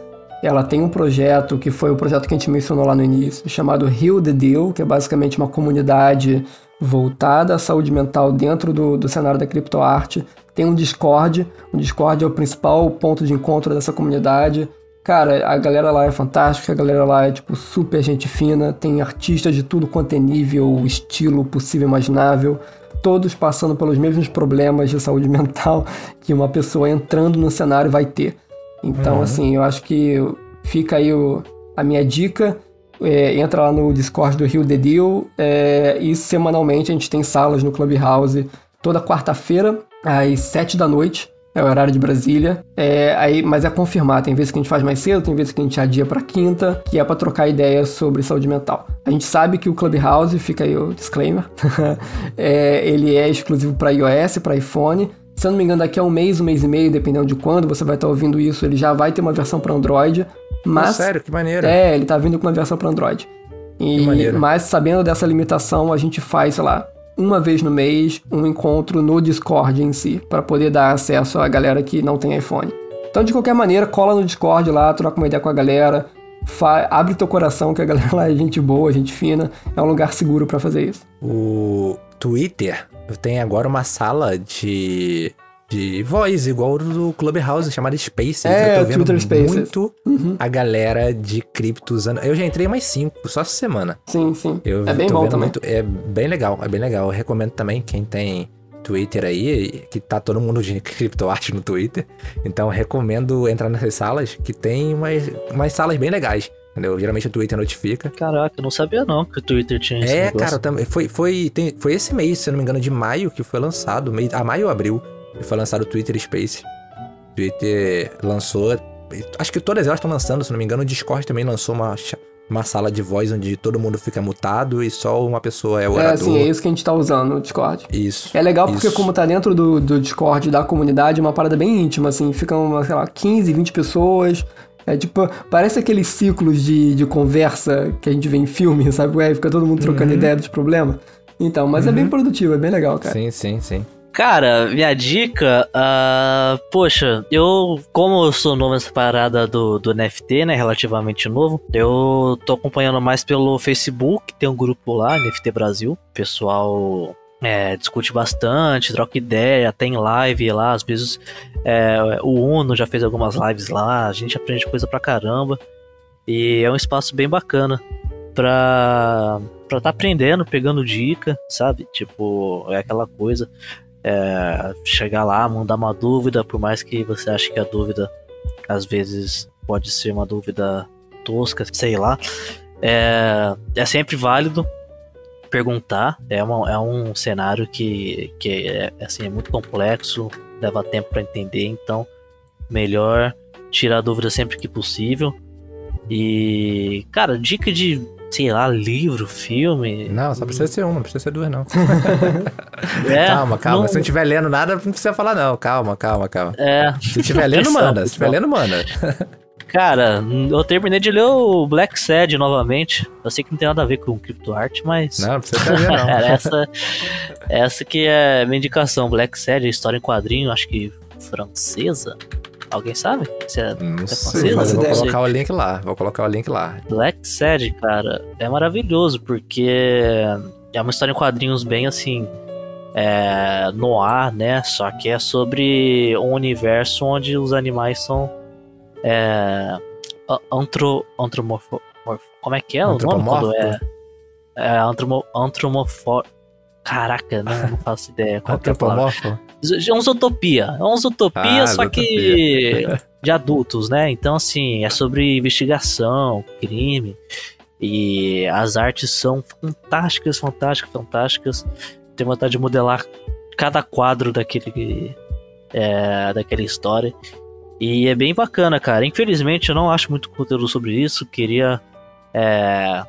ela tem um projeto que foi o projeto que a gente mencionou lá no início, chamado Heal the Deal, que é basicamente uma comunidade voltada à saúde mental dentro do, do cenário da criptoarte. Tem um Discord, o Discord é o principal ponto de encontro dessa comunidade. Cara, a galera lá é fantástica, a galera lá é tipo super gente fina, tem artistas de tudo quanto é nível, estilo possível imaginável, todos passando pelos mesmos problemas de saúde mental que uma pessoa entrando no cenário vai ter. Então, uhum. assim, eu acho que fica aí o, a minha dica. É, entra lá no Discord do Rio The Deal é, e semanalmente a gente tem salas no Clubhouse toda quarta-feira às sete da noite. É o horário de Brasília. É, aí, mas é confirmar. Tem vezes que a gente faz mais cedo, tem vezes que a gente adia para quinta, que é para trocar ideias sobre saúde mental. A gente sabe que o Clubhouse, fica aí o disclaimer, é, ele é exclusivo para iOS, para iPhone. Se eu não me engano, daqui a um mês, um mês e meio, dependendo de quando você vai estar ouvindo isso, ele já vai ter uma versão para Android. Mas. sério, que maneiro. É, ele tá vindo com uma versão para Android. E, que maneiro. Mas sabendo dessa limitação, a gente faz, sei lá, uma vez no mês, um encontro no Discord em si, para poder dar acesso à galera que não tem iPhone. Então, de qualquer maneira, cola no Discord lá, troca uma ideia com a galera, abre teu coração, que a galera lá é gente boa, gente fina, é um lugar seguro para fazer isso. O Twitter tem agora uma sala de de voz, igual do Clubhouse, chamada Spaces. É, eu tô vendo Twitter muito uhum. a galera de cripto usando. Eu já entrei mais cinco, só essa semana. Sim, sim. Eu é bem bom também. Muito, é bem legal, é bem legal. Eu recomendo também quem tem Twitter aí, que tá todo mundo de criptoarte no Twitter. Então recomendo entrar nessas salas, que tem umas, umas salas bem legais. Entendeu? Geralmente o Twitter notifica. Caraca, eu não sabia não que o Twitter tinha esse É, cara, também. Foi, foi, tem, foi esse mês, se eu não me engano, de maio que foi lançado. Mês, a maio ou abril. E foi lançado o Twitter Space. O Twitter lançou. Acho que todas elas estão lançando, se não me engano. O Discord também lançou uma, uma sala de voz onde todo mundo fica mutado e só uma pessoa é o orador. É, sim, é isso que a gente tá usando no Discord. Isso. É legal isso. porque como tá dentro do, do Discord da comunidade, é uma parada bem íntima, assim. Ficam, sei lá, 15, 20 pessoas é tipo, parece aqueles ciclos de, de conversa que a gente vê em filme, sabe? Ué, fica todo mundo trocando uhum. ideia dos problemas. Então, mas uhum. é bem uhum. produtivo, é bem legal, cara. Sim, sim, sim. Cara, minha dica, uh, poxa, eu, como eu sou novo nessa parada do, do NFT, né, relativamente novo, eu tô acompanhando mais pelo Facebook, tem um grupo lá, NFT Brasil, pessoal é, discute bastante, troca ideia, tem live lá, às vezes é, o Uno já fez algumas lives lá, a gente aprende coisa pra caramba. E é um espaço bem bacana pra, pra tá aprendendo, pegando dica, sabe? Tipo, é aquela coisa. é, chegar lá, mandar uma dúvida, por mais que você ache que a dúvida às vezes pode ser uma dúvida tosca, sei lá. É, é sempre válido perguntar. É, uma, é um cenário que, que é, assim, é muito complexo, leva tempo para entender, então melhor tirar dúvida sempre que possível. E, cara, dica de, sei lá, livro, filme. Não, só precisa ser um, não precisa ser duas, não. é, calma, calma. Não... Se não estiver lendo nada, não precisa falar, não. Calma, calma, calma. É. Se estiver lendo, manda. Se estiver lendo, manda. Cara, eu terminei de ler o Black Sad novamente. Eu sei que não tem nada a ver com CryptoArt, mas. Não, não precisa ver, não. essa, essa que é minha indicação. Black Sad, história em quadrinho, acho que francesa. Alguém sabe? Se é, não é sei, mas eu vou colocar o link lá. Vou colocar o link lá. Black Sad, cara, é maravilhoso, porque é uma história em quadrinhos bem assim. É, no ar, né? Só que é sobre um universo onde os animais são é, antro, antromorfo, como é que é o nome quando é, é antromo, antromofor, caraca, não, não faço ideia qual é a palavra. É uma utopia, é uma utopia, ah, só que de adultos, né? Então assim, é sobre investigação, crime e as artes são fantásticas, fantásticas, fantásticas. Tenho vontade de modelar cada quadro daquele é, daquela história. E é bem bacana, cara. Infelizmente eu não acho muito conteúdo sobre isso. Queria é,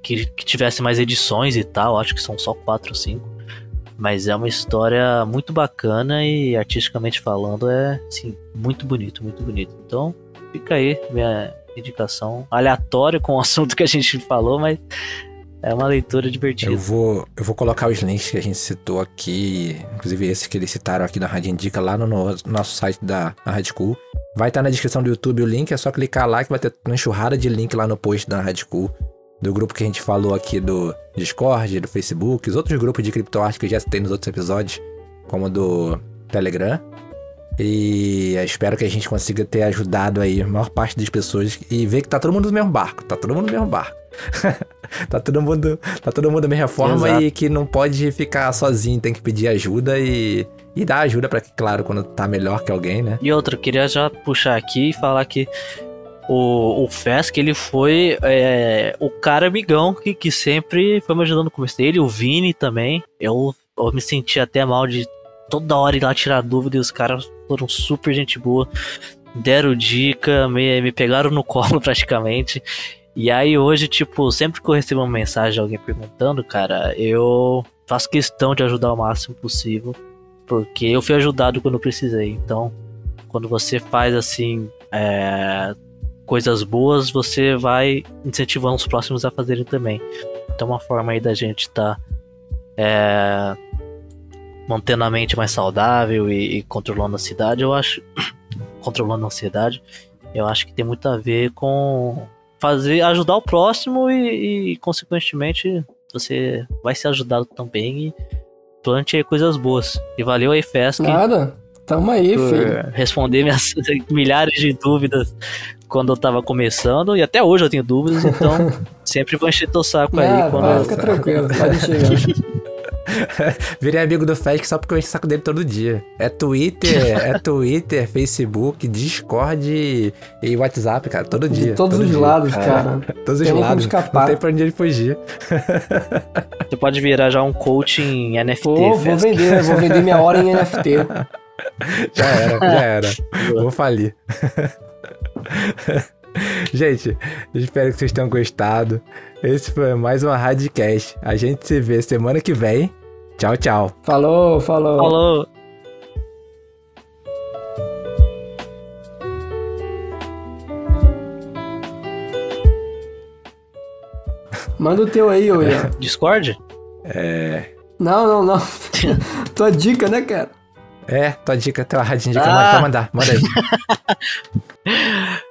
que, que, tivesse mais edições e tal. Acho que são só quatro ou cinco. Mas é uma história muito bacana e artisticamente falando é sim, muito bonito, muito bonito. Então fica aí minha indicação aleatória com o assunto que a gente falou, mas é uma leitura divertida. Eu vou, eu vou colocar os links que a gente citou aqui, inclusive esse que eles citaram aqui na Rádio Indica, lá no, no nosso site da Rádio Cool. Vai estar tá na descrição do YouTube o link, é só clicar lá que vai ter uma enxurrada de link lá no post da Rádio Cool. Do grupo que a gente falou aqui do Discord, do Facebook, os outros grupos de criptoarte que eu já citei nos outros episódios, como do Telegram. E espero que a gente consiga ter ajudado aí a maior parte das pessoas e ver que tá todo mundo no mesmo barco, tá todo mundo no mesmo barco. tá todo mundo, tá todo mundo da mesma forma Exato. e que não pode ficar sozinho, tem que pedir ajuda e e dar ajuda para que, claro, quando tá melhor que alguém, né? E outra, queria já puxar aqui e falar que o, o Fesk, ele foi é, o cara amigão que, que sempre foi me ajudando no começo dele, o Vini também. Eu, eu me senti até mal de toda hora ir lá tirar dúvida e os caras foram super gente boa. Deram dica, me, me pegaram no colo praticamente. E aí hoje, tipo, sempre que eu recebo uma mensagem de alguém perguntando, cara, eu faço questão de ajudar o máximo possível, porque eu fui ajudado quando precisei. Então, quando você faz assim é, coisas boas, você vai incentivando os próximos a fazerem também. Então, uma forma aí da gente estar tá, é, mantendo a mente mais saudável e, e controlando a cidade, eu acho, controlando a ansiedade, eu acho que tem muito a ver com fazer ajudar o próximo e, e, consequentemente você vai ser ajudado também e plante coisas boas. E valeu aí, Fesc. Nada. Tamo aí, filho. Responder minhas milhares de dúvidas quando eu tava começando, e até hoje eu tenho dúvidas, então sempre vou encher teu saco aí. Quando... Vai, fica tranquilo, pode chegar. Virei amigo do Fesc só porque eu encho o saco dele todo dia. É Twitter, é Twitter, Facebook, Discord e WhatsApp, cara, todo dia. De todos todo os dia. lados, é. cara. Todos os lados. Não tem pra onde ele fugir. Você pode virar já um coach em NFT. Pô, vou vender, vou vender minha hora em NFT. Já era, já era. Vou falir. Gente, espero que vocês tenham gostado. Esse foi mais uma Radcast. A gente se vê semana que vem. Tchau, tchau. Falou, falou. Falou. Manda o teu aí, ô Ian. Discord? É. Não, não, não. tua dica, né, cara? É, tua dica, tua rádio indica. Ah. Manda, manda aí.